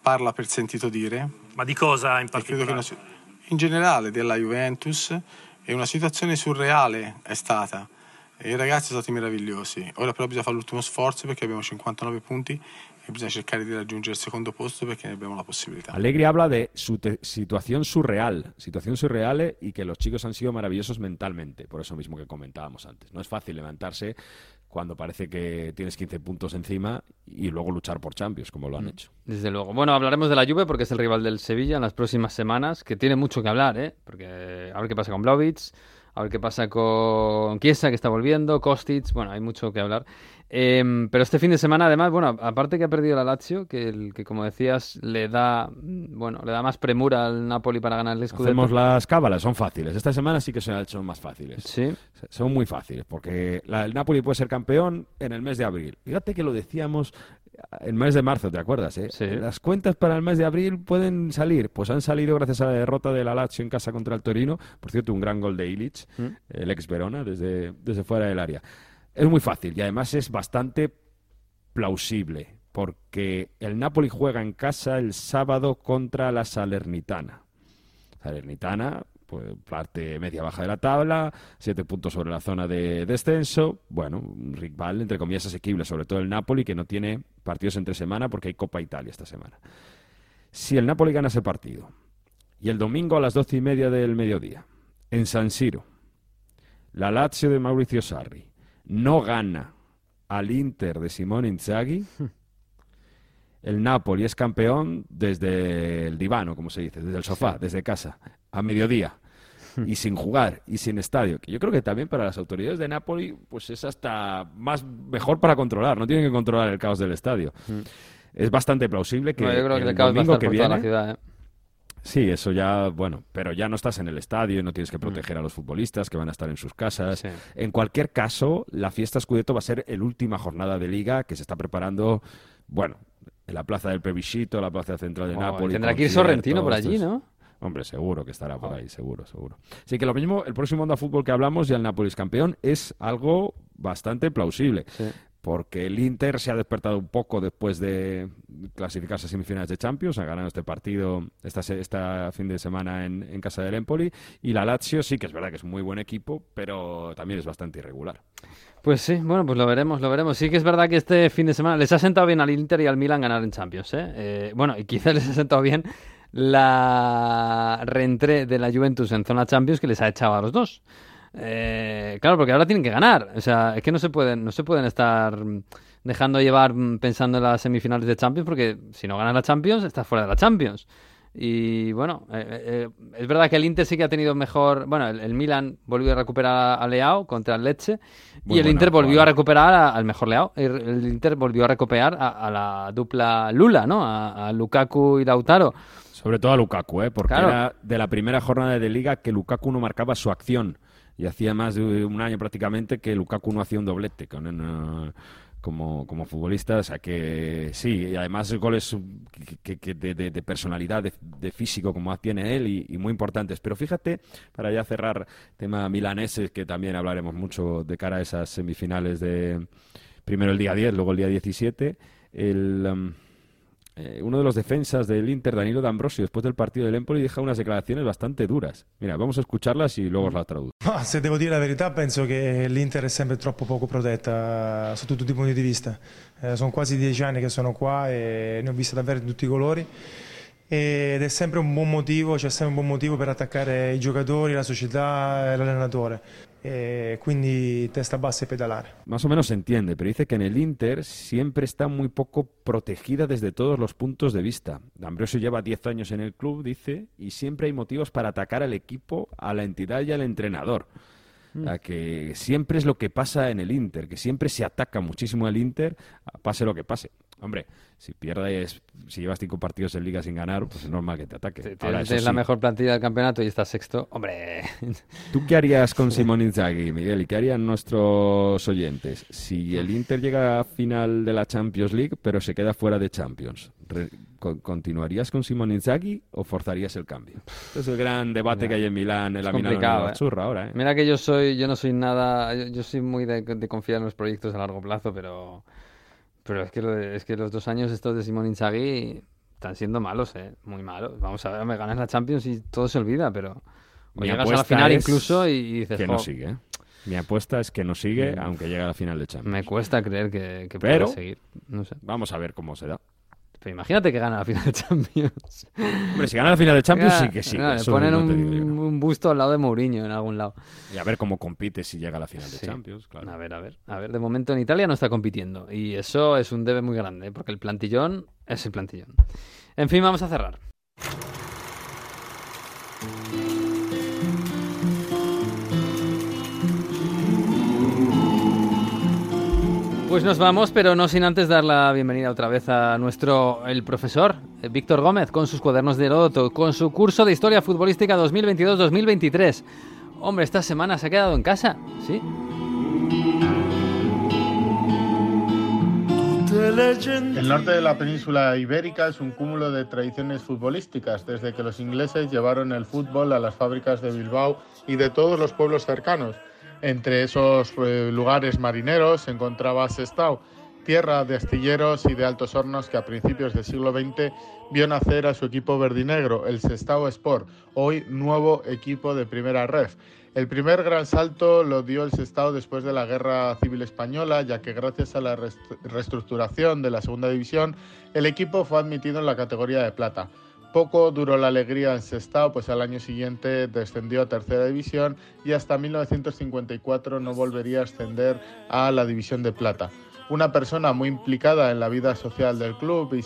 S12: parla per sentito dire.
S13: Ma di cosa in
S12: che
S13: particolare?
S12: una in generale della Juventus è una situazione surreale è stata. E I ragazzi sono stati meravigliosi. Ora però bisogna fare l'ultimo sforzo perché abbiamo 59 punti e bisogna cercare di raggiungere il secondo posto perché ne abbiamo la possibilità.
S6: Allegri habla de su te- situación surreal, situación surreal y que los chicos han sido maravillosos mentalmente, por eso mismo que comentábamos antes. No es fácil levantarse cuando parece que tienes 15 puntos encima y luego luchar por Champions, como lo han hecho.
S1: Desde luego. Bueno, hablaremos de la Juve porque es el rival del Sevilla en las próximas semanas, que tiene mucho que hablar, ¿eh? Porque a ver qué pasa con Vlahovic, a ver qué pasa con Chiesa, que está volviendo, Kostic, bueno, hay mucho que hablar. Em, pero este fin de semana, además, bueno, aparte que ha perdido la Lazio, que, el, que como decías, le da, mm, bueno, le da más premura al Napoli para ganar el Scudetto.
S6: Hacemos las cábalas, son fáciles. Esta semana sí que son, más fáciles.
S1: Sí.
S6: Son muy fáciles, porque la- el Napoli puede ser campeón en el mes de abril. Fíjate que lo decíamos el mes de marzo, ¿te acuerdas? eh? Las cuentas para el mes de abril pueden salir. Pues han salido gracias a la derrota de la Lazio en casa contra el Torino. Por cierto, un gran gol de Ilic,
S1: Mm.
S6: el ex Verona, desde, desde fuera del área. Es muy fácil y además es bastante plausible, porque el Napoli juega en casa el sábado contra la Salernitana. Salernitana, pues parte media baja de la tabla, siete puntos sobre la zona de descenso. Bueno, un rival entre comillas asequible, sobre todo el Napoli, que no tiene partidos entre semana porque hay Copa Italia esta semana. Si el Napoli gana ese partido y el domingo a las doce y media del mediodía en San Siro, la Lazio de Mauricio Sarri no gana al Inter de Simone Inzaghi, el Napoli es campeón desde el divano, como se dice, desde el sofá, desde casa, a mediodía. (laughs) Y sin jugar y sin estadio, que yo creo que también para las autoridades de Napoli pues es hasta más mejor para controlar, no tienen que controlar el caos del estadio. Es bastante plausible que
S1: No, yo creo que
S6: el
S1: caos va a
S6: domingo
S1: estar
S6: que
S1: por toda la
S6: viene
S1: ciudad, ¿eh?
S6: Sí, eso ya, bueno, pero ya no estás en el estadio y no tienes que proteger a los futbolistas que van a estar en sus casas. En cualquier caso, la fiesta Scudetto va a ser el última jornada de liga que se está preparando, bueno, en la plaza del Plebiscito, la plaza central de
S1: Oh,
S6: Nápoles.
S1: tendrá que ir Sorrentino por allí, ¿no?
S6: Hombre, seguro que estará por ahí, seguro, seguro. Así que lo mismo, el próximo Onda Fútbol que hablamos, ya el Nápoles campeón, es algo bastante plausible. Porque el Inter se ha despertado un poco después de clasificarse a semifinales de Champions, ha ganado este partido esta, esta fin de semana en, en casa del Empoli. Y la Lazio sí que es verdad que es muy buen equipo, pero también es bastante irregular.
S1: Pues sí, bueno, pues lo veremos, lo veremos. Sí que es verdad que este fin de semana les ha sentado bien al Inter y al Milan ganar en Champions, ¿eh? Eh, bueno, y quizás les ha sentado bien la reentré de la Juventus en zona Champions que les ha echado a los dos. Eh, claro, porque ahora tienen que ganar. O sea, es que no se pueden, no se pueden estar dejando llevar mm, pensando en las semifinales de Champions, porque si no ganas la Champions, estás fuera de la Champions. Y bueno, eh, eh, es verdad que el Inter sí que ha tenido mejor. Bueno, el, el Milan volvió a recuperar a Leao contra el Leche.
S6: Muy
S1: y el
S6: buena
S1: Inter volvió a recuperar a- al mejor Leao. El, el Inter volvió a recuperar a, a la dupla Lula, ¿no? A, a Lukaku y Lautaro.
S6: Sobre todo a Lukaku, ¿eh? porque
S1: Claro.
S6: era de la primera jornada de liga que Lukaku no marcaba su acción. Y hacía más de un año prácticamente que Lukaku no hacía un doblete con, como, como futbolista. O sea que sí, y además goles que, que- que de, de- de personalidad, de, de físico como tiene él y, y muy importantes. Pero fíjate, para ya cerrar tema milaneses, que también hablaremos mucho de cara a esas semifinales de primero el día 10, luego el día 17. El, um, eh, uno de los defensas del Inter, Danilo D'Ambrosio, después del partido del Empoli, deja unas declarazioni bastante duras. Mira, vamos a escucharlas y luego os la traduzco.
S13: Ma se devo dire la verità, penso che l'Inter è sempre troppo poco protetta sotto tutti i punti di vista. Eh, sono quasi dieci anni che sono qua e ne ho viste davvero di tutti i colori. Ed è sempre un buon motivo, c'è sempre un buon motivo per attaccare i giocatori, la società e l'allenatore. E bassa e.
S6: Más o menos se entiende, pero dice que en el Inter siempre está muy poco protegida desde todos los puntos de vista. D'Ambrosio lleva 10 años en el club, dice, y siempre hay motivos para atacar al equipo, a la entidad y al entrenador. Sea, que siempre es lo que pasa en el Inter, que siempre se ataca muchísimo al Inter, pase lo que pase. Hombre, si pierdes, si llevas cinco partidos en liga sin ganar, pues es normal que te ataque. Ahora,
S1: Tienes
S6: eso
S1: la
S6: sí,
S1: mejor plantilla del campeonato y estás sexto. Hombre,
S6: ¿Tú qué harías con (laughs) Simón Inzaghi, Miguel? ¿Y qué harían nuestros oyentes? Si el Inter llega a final de la Champions League, pero se queda fuera de Champions, ¿continuarías con Simón Inzaghi o forzarías el cambio? Este es el gran debate que hay en Milán, en la Milán.
S1: ¿eh?
S6: Churra ahora, ¿eh?
S1: Mira que yo soy, yo no soy nada, yo, yo soy muy de, de confiar en los proyectos a largo plazo, pero, pero es que, es que los dos años estos de Simón Inzaghi están siendo malos, eh, muy malos. Vamos a ver, me ganas la Champions y todo se olvida, pero o llegas a la final incluso y, y dices,
S6: que no
S1: "Jo,
S6: sigue. ¿eh? Mi apuesta es que no sigue,
S1: Mm.
S6: aunque llegue a la final de Champions.
S1: Me cuesta creer que, que
S6: Pero
S1: pueda seguir. No sé.
S6: Vamos a ver cómo se da.
S1: Pero imagínate que gana la final de Champions.
S6: Hombre, si gana la final de Champions, sí que sí.
S1: Le ponen
S6: no te
S1: un, busto al lado de Mourinho en algún lado.
S6: Y a ver cómo compite si llega a la final de. Champions, claro.
S1: A ver, a ver. A ver, de momento en Italia no está compitiendo. Y eso es un debe muy grande, porque el plantillón es el plantillón. En fin, vamos a cerrar. Pues nos vamos, pero no sin antes dar la bienvenida otra vez a nuestro, el profesor, eh, Víctor Gómez, con sus cuadernos de Heródoto, con su curso de Historia Futbolística 2022-2023. Hombre, esta semana se ha quedado en casa, ¿sí?
S14: El norte de la península ibérica es un cúmulo de tradiciones futbolísticas, desde que los ingleses llevaron el fútbol a las fábricas de Bilbao y de todos los pueblos cercanos. Entre esos eh, lugares marineros se encontraba Sestao, tierra de astilleros y de altos hornos que a principios del siglo XX vio nacer a su equipo verdinegro, el Sestao Sport, hoy nuevo equipo de primera ref. El primer gran salto lo dio el Sestao después de la Guerra Civil Española, ya que gracias a la reestructuración de la Segunda División, el equipo fue admitido en la categoría de plata. Poco duró la alegría en Sestao, pues al año siguiente descendió a tercera división y hasta 1954 no volvería a ascender a la división de plata. Una persona muy implicada en la vida social del club y,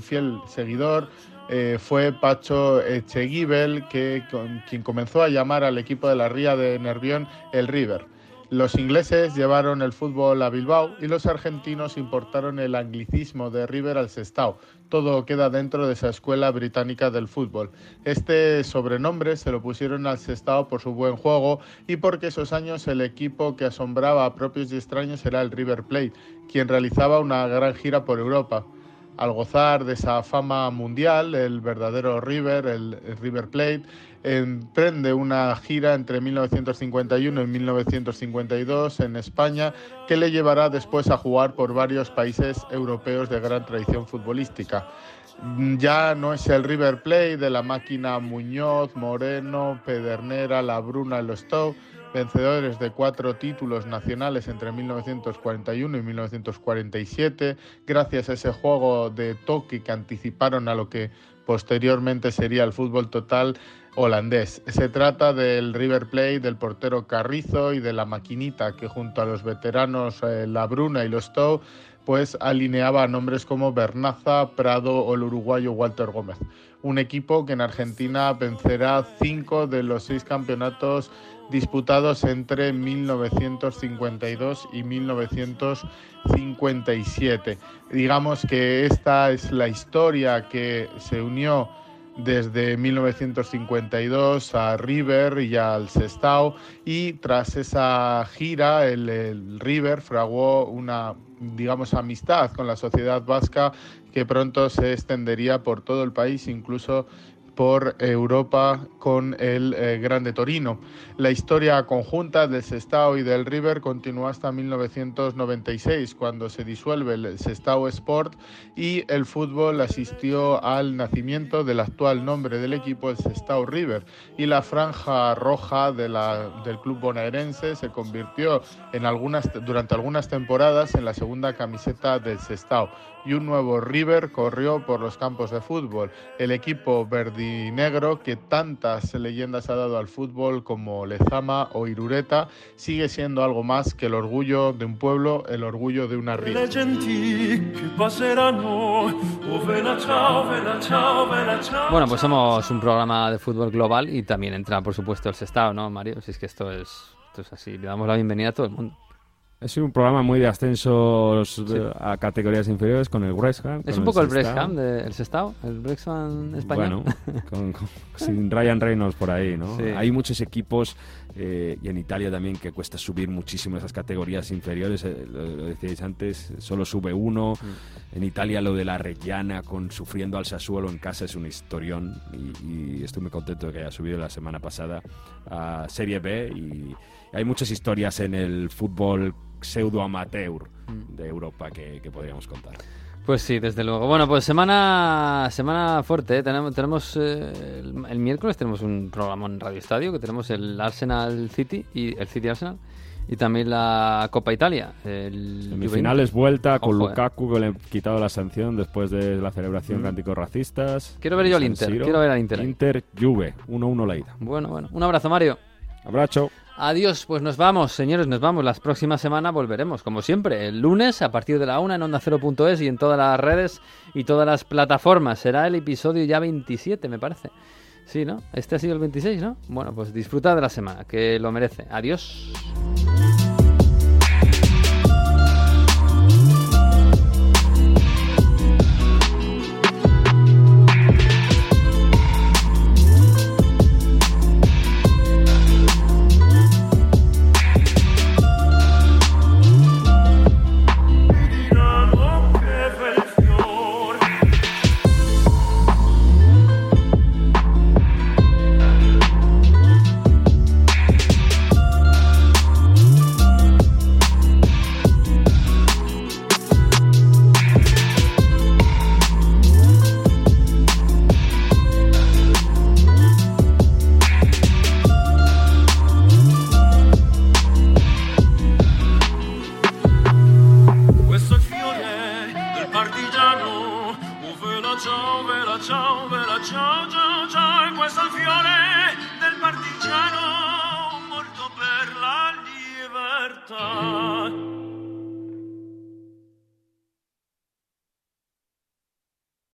S14: fiel seguidor eh, fue Pacho Echeguibel, quien comenzó a llamar al equipo de la Ría de Nervión el River. Los ingleses llevaron el fútbol a Bilbao y los argentinos importaron el anglicismo de River al Sestao. Todo queda dentro de esa escuela británica del fútbol. Este sobrenombre se lo pusieron al Sestao por su buen juego y porque esos años el equipo que asombraba a propios y extraños era el River Plate, quien realizaba una gran gira por Europa. Al gozar de esa fama mundial, el verdadero River, el River Plate, emprende una gira entre 1951 y 1952 en España que le llevará después a jugar por varios países europeos de gran tradición futbolística. Ya no es el River Plate de la máquina Muñoz, Moreno, Pedernera, La Bruna Stowe, vencedores de cuatro títulos nacionales entre 1941 y 1947, gracias a ese juego de toque que anticiparon a lo que posteriormente sería el fútbol total holandés. Se trata del River Plate, del portero Carrizo y de la maquinita que junto a los veteranos eh, La Bruna y Los Stowe pues alineaba a nombres como Bernaza, Prado o el uruguayo Walter Gómez. Un equipo que en Argentina vencerá cinco de los seis campeonatos disputados entre 1952 y 1957. Digamos que esta es la historia que se unió desde 1952 a River y al Sestao. Y tras esa gira el, el River fraguó una digamos amistad con la sociedad vasca que pronto se extendería por todo el país incluso por Europa con el eh, Grande Torino. La historia conjunta del Sestao y del River continuó hasta 1996, cuando se disuelve el Sestao Sport y el fútbol asistió al nacimiento del actual nombre del equipo, el Sestao River, y la franja roja del club bonaerense se convirtió en algunas, durante algunas temporadas en la segunda camiseta del Sestao y un nuevo River corrió por los campos de fútbol. El equipo verdinegro que tantas leyendas ha dado al fútbol como Lezama o Irureta sigue siendo algo más que el orgullo de un pueblo, el orgullo de una
S15: passeranno, oh.
S1: Bueno, pues somos un programa de fútbol global y también entra, por supuesto, el Sestao, ¿no, Mario? Si es que esto es, esto es así. Le damos la bienvenida a todo el mundo.
S6: Es un programa muy de ascensos de- a categorías inferiores con el West Ham.
S1: Es un poco el de- el Sestao, el Brexham español.
S6: Bueno, con- con- sin (laughs) Ryan Reynolds por ahí, ¿no?
S1: Sí.
S6: Hay muchos equipos, eh, y en Italia también, que cuesta subir muchísimo esas categorías inferiores. eh, lo, lo decíais antes, solo sube uno.
S1: Mm.
S6: En Italia lo de la Reggiana con sufriendo al Sassuolo en casa es un historión. Y, y estoy muy contento de que haya subido la semana pasada a Serie B. Y hay muchas historias en el fútbol pseudo amateur
S1: Mm.
S6: de Europa que, que podríamos contar.
S1: Pues sí, desde luego. Bueno, pues semana semana fuerte. ¿eh? Tenemos, tenemos eh, el, el miércoles tenemos un programa en Radio Estadio que tenemos el Arsenal City y el City Arsenal y también la Copa Italia. El
S6: Semifinales vuelta con
S1: Ojo, eh.
S6: Lukaku que le han quitado la sanción después de la celebración
S1: Mm.
S6: de cánticos racistas.
S1: Quiero ver yo al Inter,
S6: Siro.
S1: quiero ver al Inter.
S6: Inter Juve, 1-1 la ida.
S1: Bueno, bueno. Un abrazo, Mario.
S6: Abrazo.
S1: Adiós, pues nos vamos, señores, nos vamos. La próxima semana volveremos, como siempre, el lunes a partir de la una en onda 0.es y en todas las redes y todas las plataformas. Será el episodio ya 27, me parece. Sí, ¿no? Este ha sido el 26, ¿no? Bueno, pues disfrutad de la semana, que lo merece. Adiós.